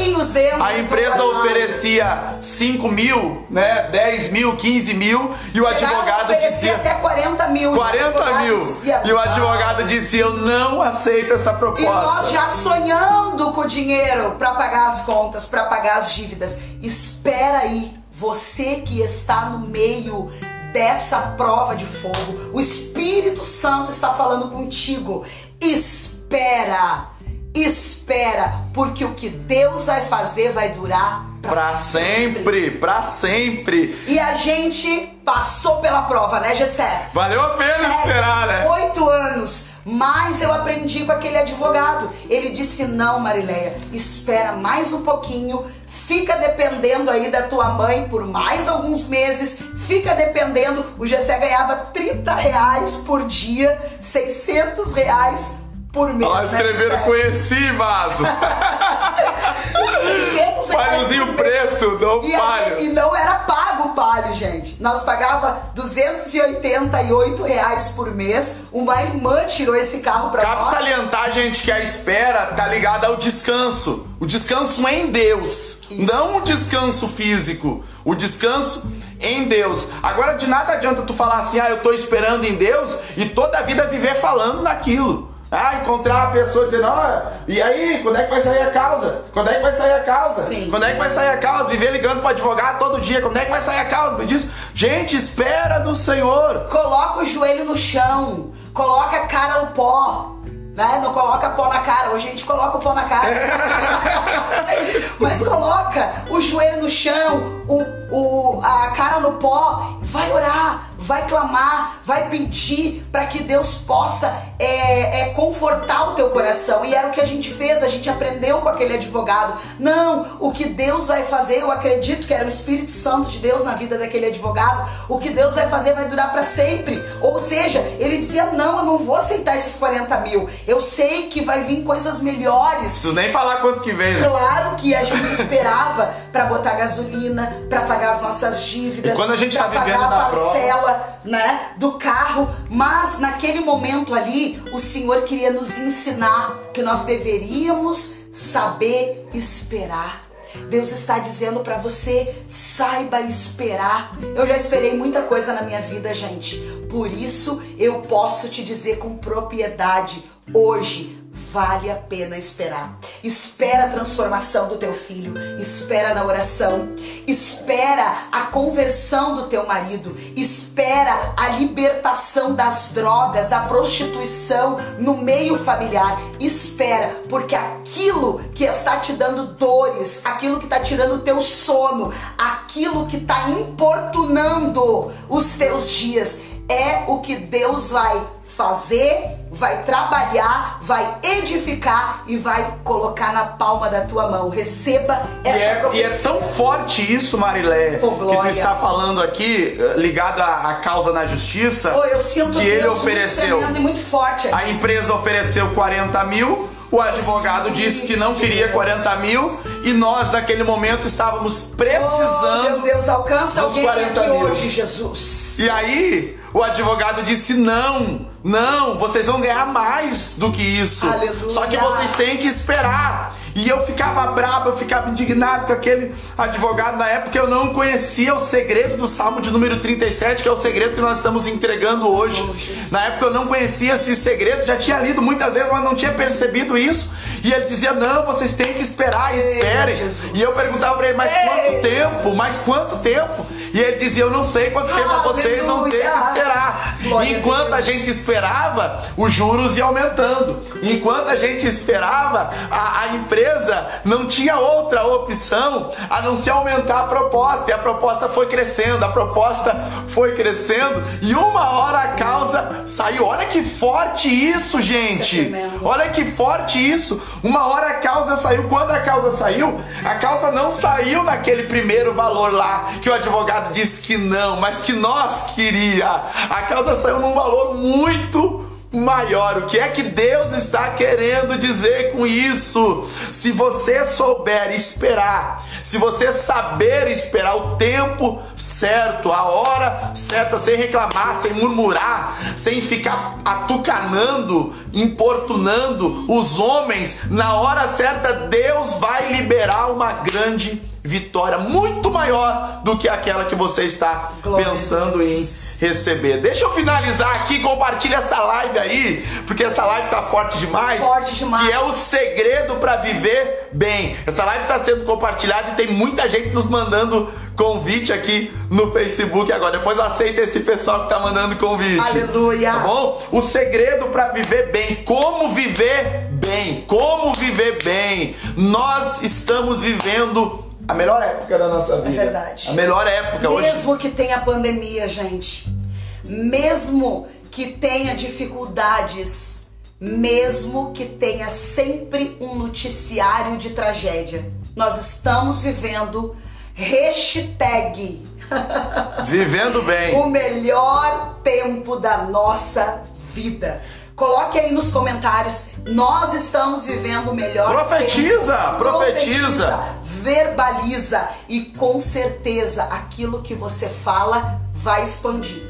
A empresa oferecia 5 mil, né? 10 mil, 15 mil, e o a advogado dizia. até 40 mil. 40 O advogado mil. dizia, E o advogado dizia: Eu não aceito essa E nós proposta. já sonhando com o dinheiro para pagar as contas, para pagar as dívidas. Espera aí, você que está no meio dessa prova de fogo, o Espírito Santo está falando contigo. Espera, espera, porque o que Deus vai fazer vai durar Pra sempre, pra sempre. E a gente passou pela prova, né, Gessé? Valeu a pena esperar, né? Oito anos. Mas eu aprendi com aquele advogado. Ele disse: não, Marileia, espera mais um pouquinho. Fica dependendo aí da tua mãe por mais alguns meses. Fica dependendo. O Gessé ganhava 30 reais por dia, 600 reais por mês. Ó, né, escreveram conheci, vaso. 600 reais Palhozinho preço, não E, palho. e não era pago o palho, gente. Nós pagava 288 reais por mês. Uma irmã tirou esse carro pra Cabe nós. salientar, gente, que a espera tá ligada ao descanso. O descanso em Deus, não o descanso físico. O descanso em Deus. Agora, de nada adianta tu falar assim, ah, eu tô esperando em Deus e toda a vida viver falando naquilo. Ah, encontrar a pessoa dizendo, olha, e aí, quando é que vai sair a causa? Quando é que vai sair a causa? Sim. Quando é que vai sair a causa? Viver ligando pro advogado todo dia, quando é que vai sair a causa? Me diz, gente, espera no Senhor. Coloca o joelho no chão. Coloca a cara no pó. Né? Não coloca pó na cara. Hoje a gente coloca o pó na cara. Mas coloca o joelho no chão, o, o, a cara no pó. Vai orar, vai clamar, vai pedir para que Deus possa é, é, confortar o teu coração. E era o que a gente fez, a gente aprendeu com aquele advogado. Não, o que Deus vai fazer, eu acredito que era o Espírito Santo de Deus na vida daquele advogado. O que Deus vai fazer vai durar para sempre. Ou seja, ele dizia: Não, eu não vou aceitar esses 40 mil. Eu sei que vai vir coisas melhores. Preciso nem falar quanto que vem, né? Claro que a gente esperava para botar gasolina, para pagar as nossas dívidas, E quando a gente pra tá vivendo pagar na a parcela, né, do carro, mas naquele momento ali, o Senhor queria nos ensinar que nós deveríamos saber esperar. Deus está dizendo para você, saiba esperar. Eu já esperei muita coisa na minha vida, gente. Por isso eu posso te dizer com propriedade hoje, vale a pena esperar. Espera a transformação do teu filho, espera na oração, espera a conversão do teu marido, espera a libertação das drogas, da prostituição no meio familiar. Espera, porque aquilo que está te dando dores, aquilo que está tirando o teu sono, aquilo que está importunando os teus dias, é o que Deus vai fazer, vai trabalhar, vai edificar e vai colocar na palma da tua mão. Receba E essa é, e profecia. é tão forte isso, Marilé, Oh, que tu está falando aqui, eh, ligado à, à causa na justiça, Oh, eu sinto que Deus ele muito ofereceu. e muito forte. A empresa ofereceu 40 mil, o advogado disse que não queria 40 mil e nós, naquele momento, estávamos Oh, meu precisando. Deus, alcança alguém 40 aqui mil. hoje, Jesus. E aí, o advogado disse: não, não, vocês vão ganhar mais do que isso. Aleluia. Só que vocês têm que esperar. E eu ficava bravo, eu ficava indignado com aquele advogado na época. Eu não conhecia o segredo do Salmo de número 37, que é o segredo que nós estamos entregando hoje. Oh. Na época eu não conhecia esse segredo, já tinha lido muitas vezes, mas não tinha percebido isso. E ele dizia: Não, vocês têm que esperar, esperem. E eu perguntava pra ele: Mas Ei, quanto tempo? Mas quanto tempo? E ele dizia: Eu não sei quanto tempo vocês vão ter que Aleluia. esperar. Glória a Enquanto a Deus. gente esperava, os juros iam aumentando. Enquanto a gente esperava, a, a empresa não tinha outra opção a não ser aumentar a proposta. E a proposta foi crescendo, a proposta foi crescendo. E uma hora a causa saiu. Olha que forte isso, gente. Olha que forte isso. Uma hora a causa saiu. Quando a causa saiu, a causa não saiu naquele primeiro valor lá que o advogado disse que não, mas que nós queria. A causa saiu num valor muito maior. O que é que Deus está querendo dizer com isso? Se você souber esperar, se você saber esperar o tempo certo, a hora certa, sem reclamar, sem murmurar, sem ficar atucanando, importunando os homens, na hora certa Deus vai liberar uma grande vitória muito maior do que aquela que você está Glória pensando em receber. Deixa eu finalizar aqui, compartilha essa live aí, porque essa live tá forte demais. Forte demais. Que é o segredo para viver bem. Essa live está sendo compartilhada e tem muita gente nos mandando convite aqui no Facebook agora. Depois aceita esse pessoal que tá mandando convite. Aleluia. Tá bom? O segredo para viver bem, como viver bem, como viver bem. Nós estamos vivendo a melhor época da nossa vida. É verdade. A melhor época Mesmo hoje. Mesmo que tenha pandemia, gente. Mesmo que tenha dificuldades, mesmo que tenha sempre um noticiário de tragédia, nós estamos vivendo hashtag Vivendo bem. o melhor tempo da nossa vida. Coloque aí nos comentários. Nós estamos vivendo o melhor profetiza, tempo. Profetiza, profetiza, verbaliza e com certeza aquilo que você fala vai expandir.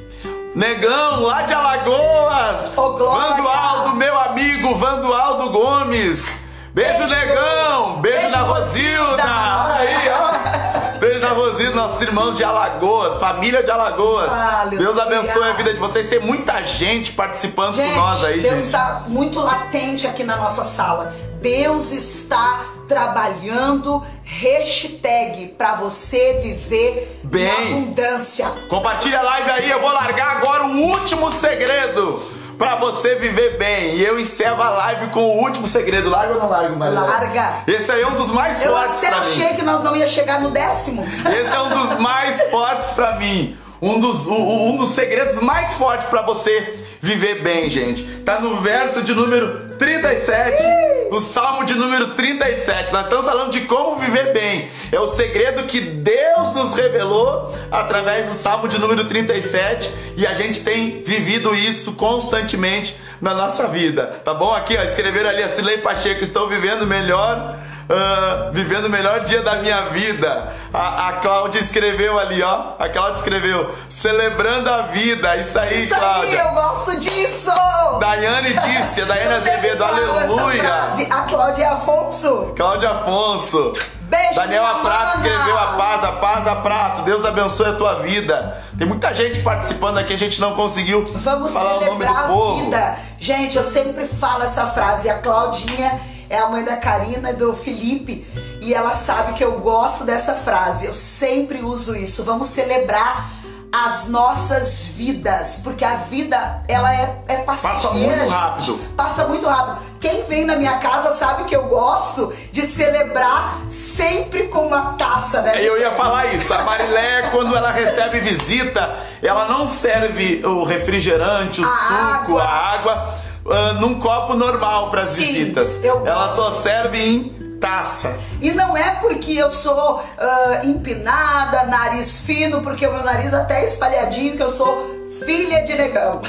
Negão, lá de Alagoas! Oh, Vandualdo, meu amigo Vandualdo Gomes! Beijo, Beijo negão! Beijo, Beijo na Rosilda! Aí, ó! Beijo na Rosilda, nossos irmãos de Alagoas, família de Alagoas. Deus abençoe a vida de vocês. Tem muita gente participando gente, com nós aí, Deus gente. está muito latente aqui na nossa sala. Deus está trabalhando hashtag para você viver bem em abundância. Compartilha a live aí, eu vou largar agora o último segredo para você viver bem. E eu encerro a live com o último segredo. Larga ou não larga, Maria? Larga. Esse aí é um dos mais eu fortes para mim. Eu achei que nós não ia chegar no décimo. Esse é um dos mais fortes para mim. Um dos, um, um dos segredos mais fortes para você viver bem, gente. Tá no verso de número 37, o salmo de número 37. Nós estamos falando de como viver bem. É o segredo que Deus nos revelou através do salmo de número 37 e a gente tem vivido isso constantemente na nossa vida. Tá bom? Aqui, ó, escreveram ali a Silei Pacheco, estou vivendo melhor Uh, vivendo o melhor dia da minha vida. A, a Cláudia escreveu ali, ó. A Cláudia escreveu, celebrando a vida. Isso aí, Isso Cláudia. Aí, eu gosto disso. Daiane disse, a Daiane Azevedo, aleluia. A Cláudia Afonso. Cláudia Afonso. Beijo, Daniela Prato escreveu a paz, a paz, a prato. Deus abençoe a tua vida. Tem muita gente participando aqui, a gente não conseguiu Vamos falar o nome do povo. Vida. Gente, eu sempre falo essa frase. A Claudinha é a mãe da Karina e do Felipe e ela sabe que eu gosto dessa frase. Eu sempre uso isso. Vamos celebrar as nossas vidas, porque a vida ela é, é passageira. Passa muito rápido. Passa muito rápido. Quem vem na minha casa sabe que eu gosto de celebrar sempre com uma taça, né? Eu ia falar isso. A Marilé, quando ela recebe visita, ela não serve o refrigerante, o a suco, água. a água uh, num copo normal para as visitas. Ela só serve em taça. E não é porque eu sou uh, empinada, nariz fino, porque o meu nariz até é espalhadinho, que eu sou filha de negão.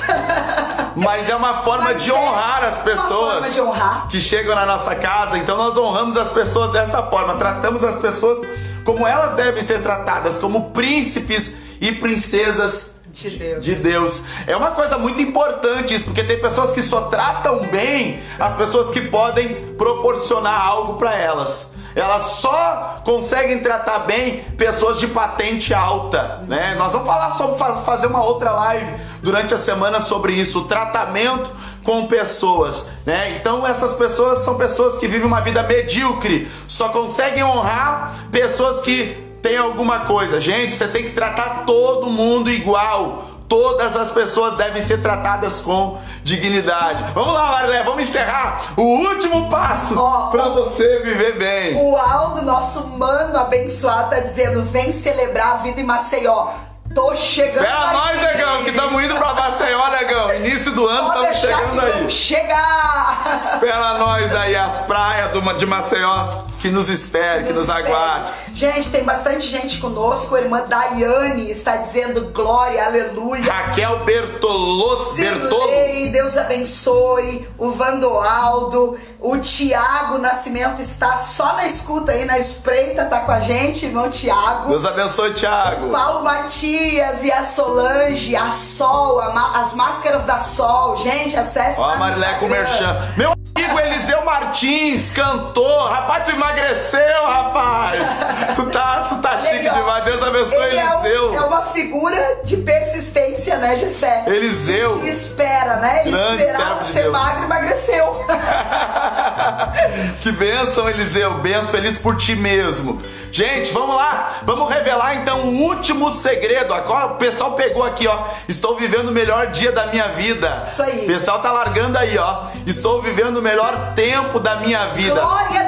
Mas é uma forma Mas de é honrar as pessoas de honrar. que chegam na nossa casa. Então nós honramos as pessoas dessa forma. Tratamos as pessoas como elas devem ser tratadas, como príncipes e princesas de Deus. de Deus. É uma coisa muito importante isso, porque tem pessoas que só tratam bem as pessoas que podem proporcionar algo para elas. Elas só conseguem tratar bem pessoas de patente alta, né? Nós vamos falar sobre fazer uma outra live durante a semana sobre isso, o tratamento com pessoas, né? Então essas pessoas são pessoas que vivem uma vida medíocre, só conseguem honrar pessoas que tem alguma coisa. Gente, você tem que tratar todo mundo igual. Todas as pessoas devem ser tratadas com dignidade. Vamos lá, Marilé, vamos encerrar o último passo oh, para você viver bem. O Aldo, nosso mano abençoado, tá dizendo: vem celebrar a vida em Maceió. Tô chegando. Espera nós, negão, que estamos indo pra Maceió, negão. Início do ano, estamos chegando aí. Vamos chegar! Espera nós aí, as praias de Maceió que nos espere, que nos aguarde. Gente, tem bastante gente conosco. A irmã Daiane está dizendo glória, aleluia. Raquel Bertolotto. Bertolo. Deus abençoe. O Vandoaldo. O Tiago Nascimento está só na escuta aí, na espreita, tá com a gente, irmão Tiago. Deus abençoe, Tiago. Paulo Matias e a Solange, a Sol, a as máscaras da Sol. Gente, acesse Ó, a Marilé com merchan. Meu amigo Eliseu Martins, cantor. Rapaz, tu emagreceu, rapaz. tu tá, tu tá chique demais. Deus abençoe Ele Eliseu. É, um, é, uma figura de persistência, né, Gessé? Eliseu. Que espera, né? Ele Grande esperava ser magro e emagreceu. que bênção, Eliseu. Benção, feliz por ti mesmo. Gente, vamos lá. Vamos revelar então o último segredo. Agora o pessoal pegou aqui, ó. Estou vivendo o melhor dia da minha vida. Isso aí. O pessoal tá largando aí, ó. Estou vivendo o melhor tempo da minha vida.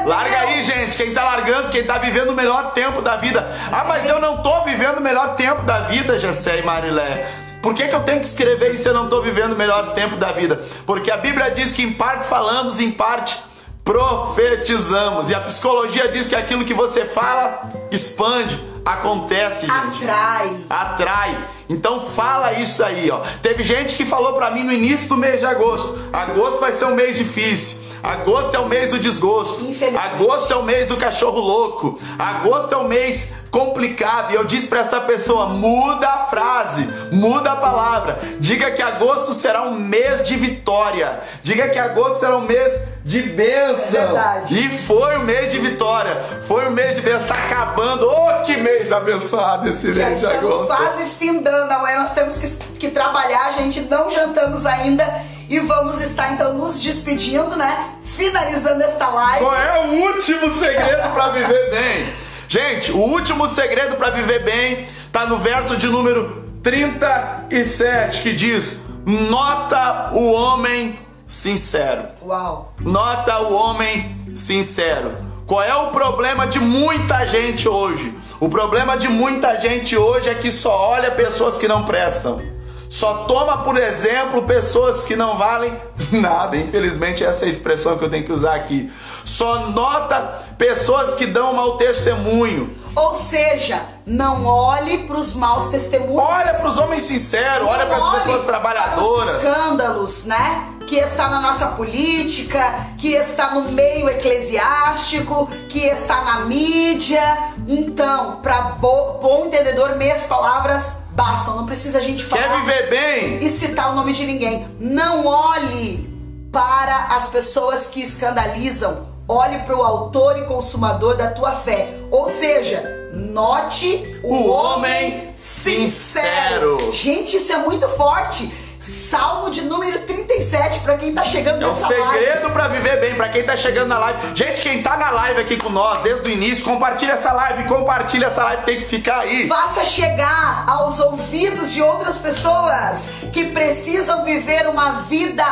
Larga aí, gente. Quem tá largando, quem tá vivendo o melhor tempo da vida. Ah, mas eu não tô vivendo o melhor tempo da vida, Jessé e Marilé. Por que, que eu tenho que escrever isso se eu não estou vivendo o melhor tempo da vida? Porque a Bíblia diz que em parte falamos, em parte profetizamos. E a psicologia diz que aquilo que você fala expande, acontece, gente. Atrai. Atrai. Então fala isso aí, ó. Teve gente que falou para mim no início do mês de agosto. Agosto vai ser um mês difícil. Agosto é o mês do desgosto. Agosto é o mês do cachorro louco. Agosto é o mês complicado. E eu disse para essa pessoa: muda a frase, muda a palavra. Diga que agosto será um mês de vitória. Diga que agosto será um mês de bênção. É e foi o mês de vitória. Foi o mês de bênção. Está acabando. Oh, que mês abençoado esse mês de agosto. Estamos quase findando. Amanhã nós temos que, que trabalhar. A gente não jantamos ainda. E vamos estar então nos despedindo, né? Finalizando esta live. Qual é o último segredo para viver bem? Gente, o último segredo para viver bem tá no verso de número 37 que diz: Nota o homem sincero. Uau. Nota o homem sincero. Qual é o problema de muita gente hoje? O problema de muita gente hoje é que só olha pessoas que não prestam. Só toma por exemplo pessoas que não valem nada. Infelizmente, essa é a expressão que eu tenho que usar aqui. Só nota pessoas que dão mau testemunho. Ou seja, não olhe para os maus testemunhos. Olha para os homens sinceros, olha para as pessoas trabalhadoras. escândalos, né? Que está na nossa política, que está no meio eclesiástico, que está na mídia. Então, para bo bom entendedor, meias palavras bastam. Não precisa a gente falar. Quer viver bem? E citar o nome de ninguém. Não olhe para as pessoas que escandalizam olhe para o autor e consumador da tua fé. Ou seja, note o, o homem sincero. sincero. Gente, isso é muito forte. Salmo de número 37 para quem tá chegando é nessa live. É o segredo para viver bem, para quem tá chegando na live. Gente, quem tá na live aqui com nós desde o início, compartilha essa live, compartilha essa live, tem que ficar aí. Faça chegar aos ouvidos de outras pessoas que precisam viver uma vida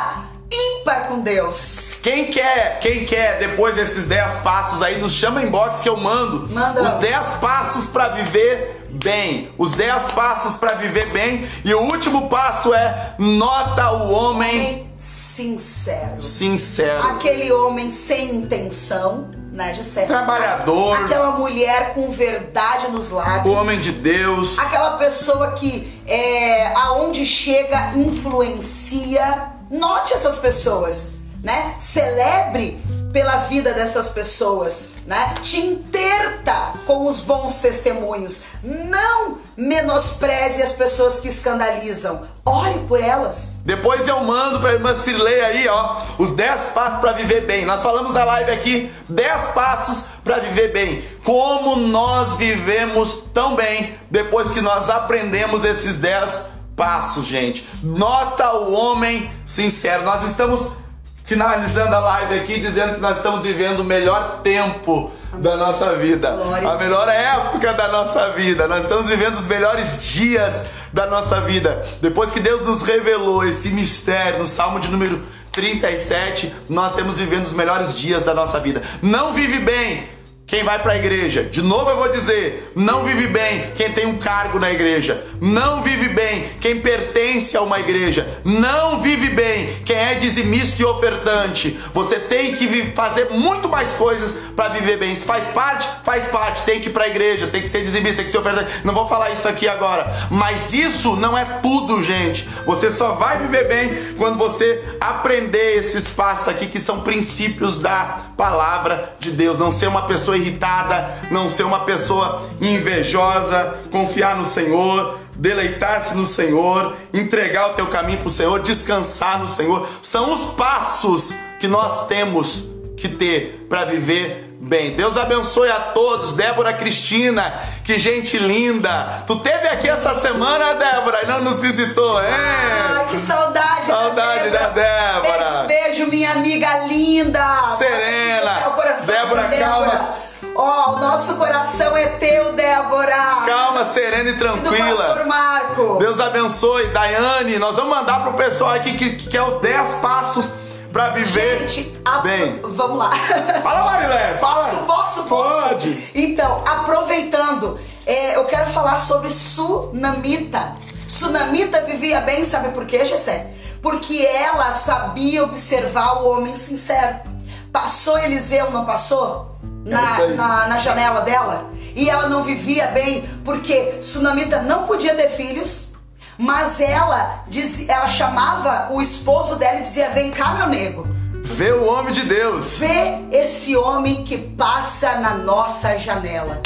ímpar com Deus. Quem quer, quem quer depois desses 10 passos aí, nos chama inbox que eu mando. Manda. Os 10 passos para viver bem. Os 10 passos para viver bem. E o último passo é nota o homem, homem sincero. Sincero. Aquele homem sem intenção. Né, Trabalhador. Aquela mulher com verdade nos lábios. O homem de Deus. Aquela pessoa que é, aonde chega influencia Note essas pessoas, né? Celebre pela vida dessas pessoas, né? Te interta com os bons testemunhos. Não menospreze as pessoas que escandalizam. Ore por elas. Depois eu mando para irmã Cirlei aí, ó, os 10 passos para viver bem. Nós falamos na live aqui, 10 passos para viver bem. Como nós vivemos tão bem depois que nós aprendemos esses 10 passo, gente. Nota o homem sincero. Nós estamos finalizando a live aqui dizendo que nós estamos vivendo o melhor tempo da nossa vida, Glória. a melhor época da nossa vida. Nós estamos vivendo os melhores dias da nossa vida. Depois que Deus nos revelou esse mistério no Salmo de número 37, nós temos vivendo os melhores dias da nossa vida. Não vive bem quem vai para a igreja. De novo eu vou dizer, não vive bem quem tem um cargo na igreja. Não vive bem quem pertence a uma igreja. Não vive bem quem é dizimista e ofertante. Você tem que fazer muito mais coisas para viver bem. Se faz parte, faz parte. Tem que ir para a igreja, tem que ser dizimista, tem que ser ofertante. Não vou falar isso aqui agora, mas isso não é tudo, gente. Você só vai viver bem quando você aprender esses passos aqui que são princípios da palavra de Deus. Não ser uma pessoa irritada, não ser uma pessoa invejosa, confiar no Senhor, deleitar-se no Senhor, entregar o teu caminho para o Senhor, descansar no Senhor. São os passos que nós temos que ter para viver bem. Deus abençoe a todos. Débora Cristina, que gente linda. Tu teve aqui essa semana, Débora, e não nos visitou, hein? Ah, que saudade. Saudade da Débora. Da Débora. Beijo, beijo, minha amiga linda. Serena. Débora, Débora, calma. Ó, oh, o nosso coração é teu, Débora. Calma, serena e tranquila. E Marco. Deus abençoe. Daiane, nós vamos mandar pro pessoal aqui que, que quer os 10 passos para viver Gente, a... bem. Vamos lá. Fala, Marilé. Posso, posso, posso. Pode. Então, aproveitando, é, eu quero falar sobre Sunamita. Sunamita vivia bem, sabe por quê, Gessé? Porque ela sabia observar o homem sincero. Passou Eliseu, não passou? Na, é na, na, janela dela e ela não vivia bem porque Sunamita não podia ter filhos, mas ela, diz, ela chamava o esposo dela e dizia: Vem cá, meu nego. Vê o homem de Deus. Vê esse homem que passa na nossa janela.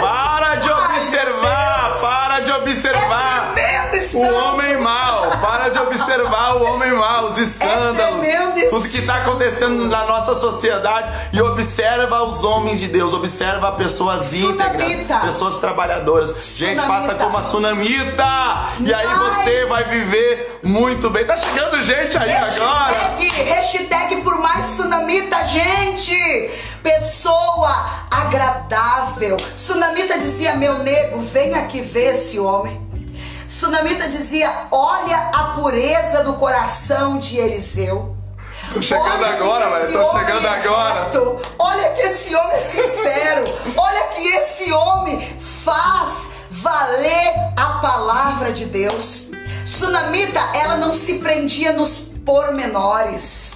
Para de observar, para de observar é o homem mau, para de observar o homem mau, os escândalos, é tudo que está acontecendo na nossa sociedade e observa os homens de Deus, observa pessoas íntegras, pessoas trabalhadoras. Gente, faça como a Sunamita e aí você vai viver muito bem. Tá chegando gente aí hashtag, agora. Hashtag por mais Sunamita, gente. Pessoa agradável. Sunamita dizia: Meu nego, vem aqui ver esse homem. Sunamita dizia: Olha a pureza do coração de Eliseu. Tô chegando olha agora, velho. Tô chegando é agora. Reto. Olha que esse homem é sincero. olha que esse homem faz valer a palavra de Deus. Sunamita, ela não se prendia nos pormenores.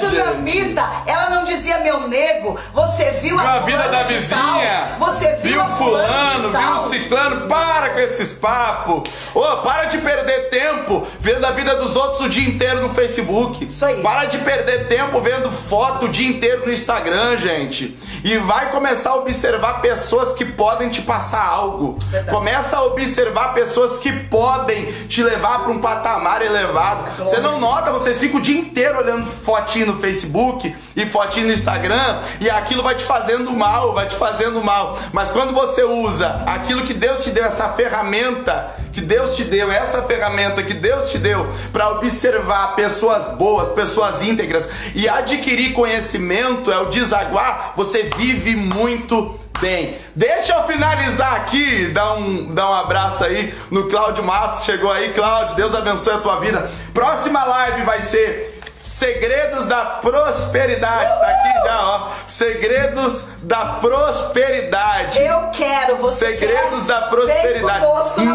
Sunamita, ela não dizia meu nego, você viu a, a vida da vizinha, tal, você viu, viu fulano, viu o ciclano, para com esses papos. Ô, oh, para de perder tempo vendo a vida dos outros o dia inteiro no Facebook. Isso aí. Para de perder tempo vendo foto o dia inteiro no Instagram, gente. E vai começar a observar pessoas que podem te passar algo. Verdade. Começa a observar pessoas que podem te levar para um patamar elevado. Você não nota, você fica o dia inteiro olhando fotinho no Facebook e fotinho no Instagram e aquilo vai te fazendo mal, vai te fazendo mal. Mas quando você usa aquilo que Deus te deu, essa ferramenta que Deus te deu, essa ferramenta que Deus te deu para observar pessoas boas, pessoas íntegras e adquirir conhecimento, é o desaguar, você vive muito bem. Deixa eu finalizar aqui, dar um, dar um abraço aí no Cláudio Matos, chegou aí, Cláudio, Deus abençoe a tua vida. Próxima live vai ser Segredos da prosperidade. Tá aqui já, ó. Segredos da prosperidade. Eu quero, você Segredos quer? da prosperidade.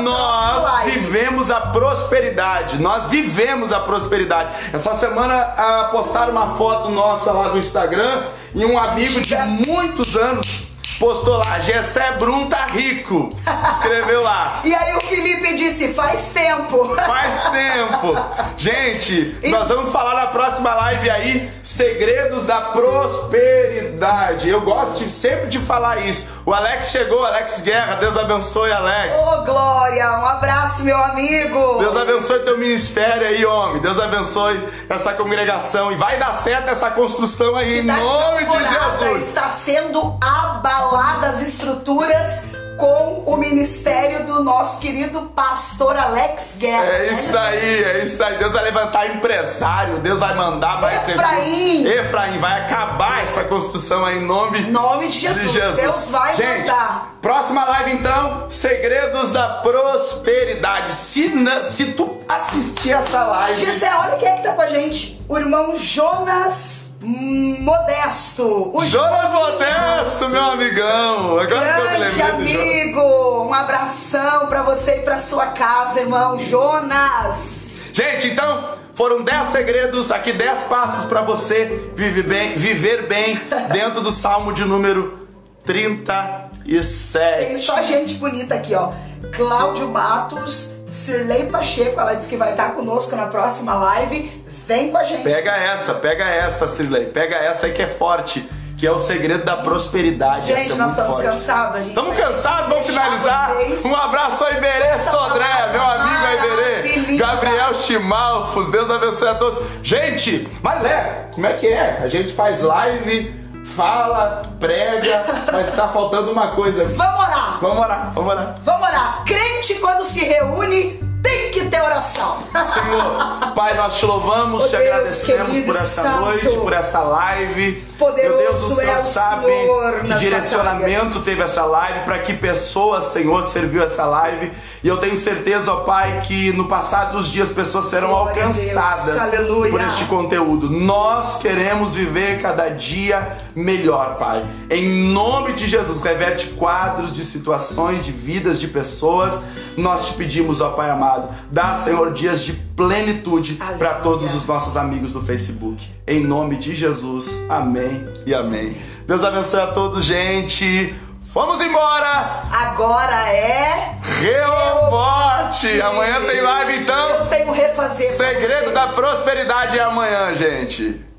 Nós vivemos a prosperidade. Nós vivemos a prosperidade. Essa semana ah, postaram uma foto nossa lá no Instagram e um amigo de muitos anos postou lá, Gessé Brum tá rico. Escreveu lá. e aí o Felipe disse, faz tempo. Faz tempo. Gente, e... nós vamos falar na próxima live aí, segredos da prosperidade. Eu gosto de, sempre de falar isso. O Alex chegou, Alex Guerra, Deus abençoe, Alex. Ô, oh, Glória, um abraço, meu amigo. Deus abençoe teu ministério aí, homem. Deus abençoe essa congregação. E vai dar certo essa construção aí, Cidade em nome de Jesus. está sendo abalada das estruturas com o ministério do nosso querido pastor Alex Guerra. É isso aí, é isso aí. Deus vai levantar empresário, Deus vai mandar mais Efraim. Efraim vai acabar essa construção aí em nome, nome de Jesus. de Jesus. Deus vai Gente, mandar. Próxima live então, segredos da prosperidade. Se, se tu assistir essa live. Gisele, olha quem é que tá com a gente. O irmão Jonas Modesto. O Jonas Modesto, meu amigão. Agora Grande que eu amigo. Um abração para você e para sua casa, irmão Jonas. Gente, então foram 10 segredos, aqui 10 passos para você viver bem, viver bem dentro do Salmo de número 37. Tem só gente bonita aqui, ó. Cláudio Matos, Sirlei Pacheco, ela disse que vai estar conosco na próxima live. Vem com a gente. Pega essa, pega essa, Sirlei. Pega essa aí que é forte. Que é o segredo da prosperidade. Gente, é nós estamos cansados. Estamos cansados, vamos finalizar. Vocês. Um abraço ao Iberê Sodré, meu amigo Iberê. Gabriel Chimalfos, Deus abençoe a todos. Gente, mas Lé, como é que é? A gente faz live fala, prega, mas tá faltando uma coisa. Vamos orar! Vamos orar, vamos orar. Vamos orar. Crente, quando se reúne, tem que ter oração. Senhor, Pai, nós te louvamos, oh, te Deus, agradecemos por esta santo. noite, por esta live. Poderoso Meu Deus, o Senhor é sabe Senhor que direcionamento batalhas. teve essa live, para que pessoas, Senhor, serviu essa live. E eu tenho certeza, ó Pai, que no passar dos dias pessoas serão Glória alcançadas por este conteúdo. Nós queremos viver cada dia melhor, Pai. Em nome de Jesus, reverte quadros de situações, de vidas de pessoas. Nós te pedimos, ó Pai amado, dá, Senhor, dias de plenitude para todos os nossos amigos do Facebook. Em nome de Jesus. Amém e amém. Deus abençoe a todos, gente. Vamos embora! Agora é. Reobote! Amanhã tem live então. Eu sei refazer. Segredo da prosperidade é amanhã, gente.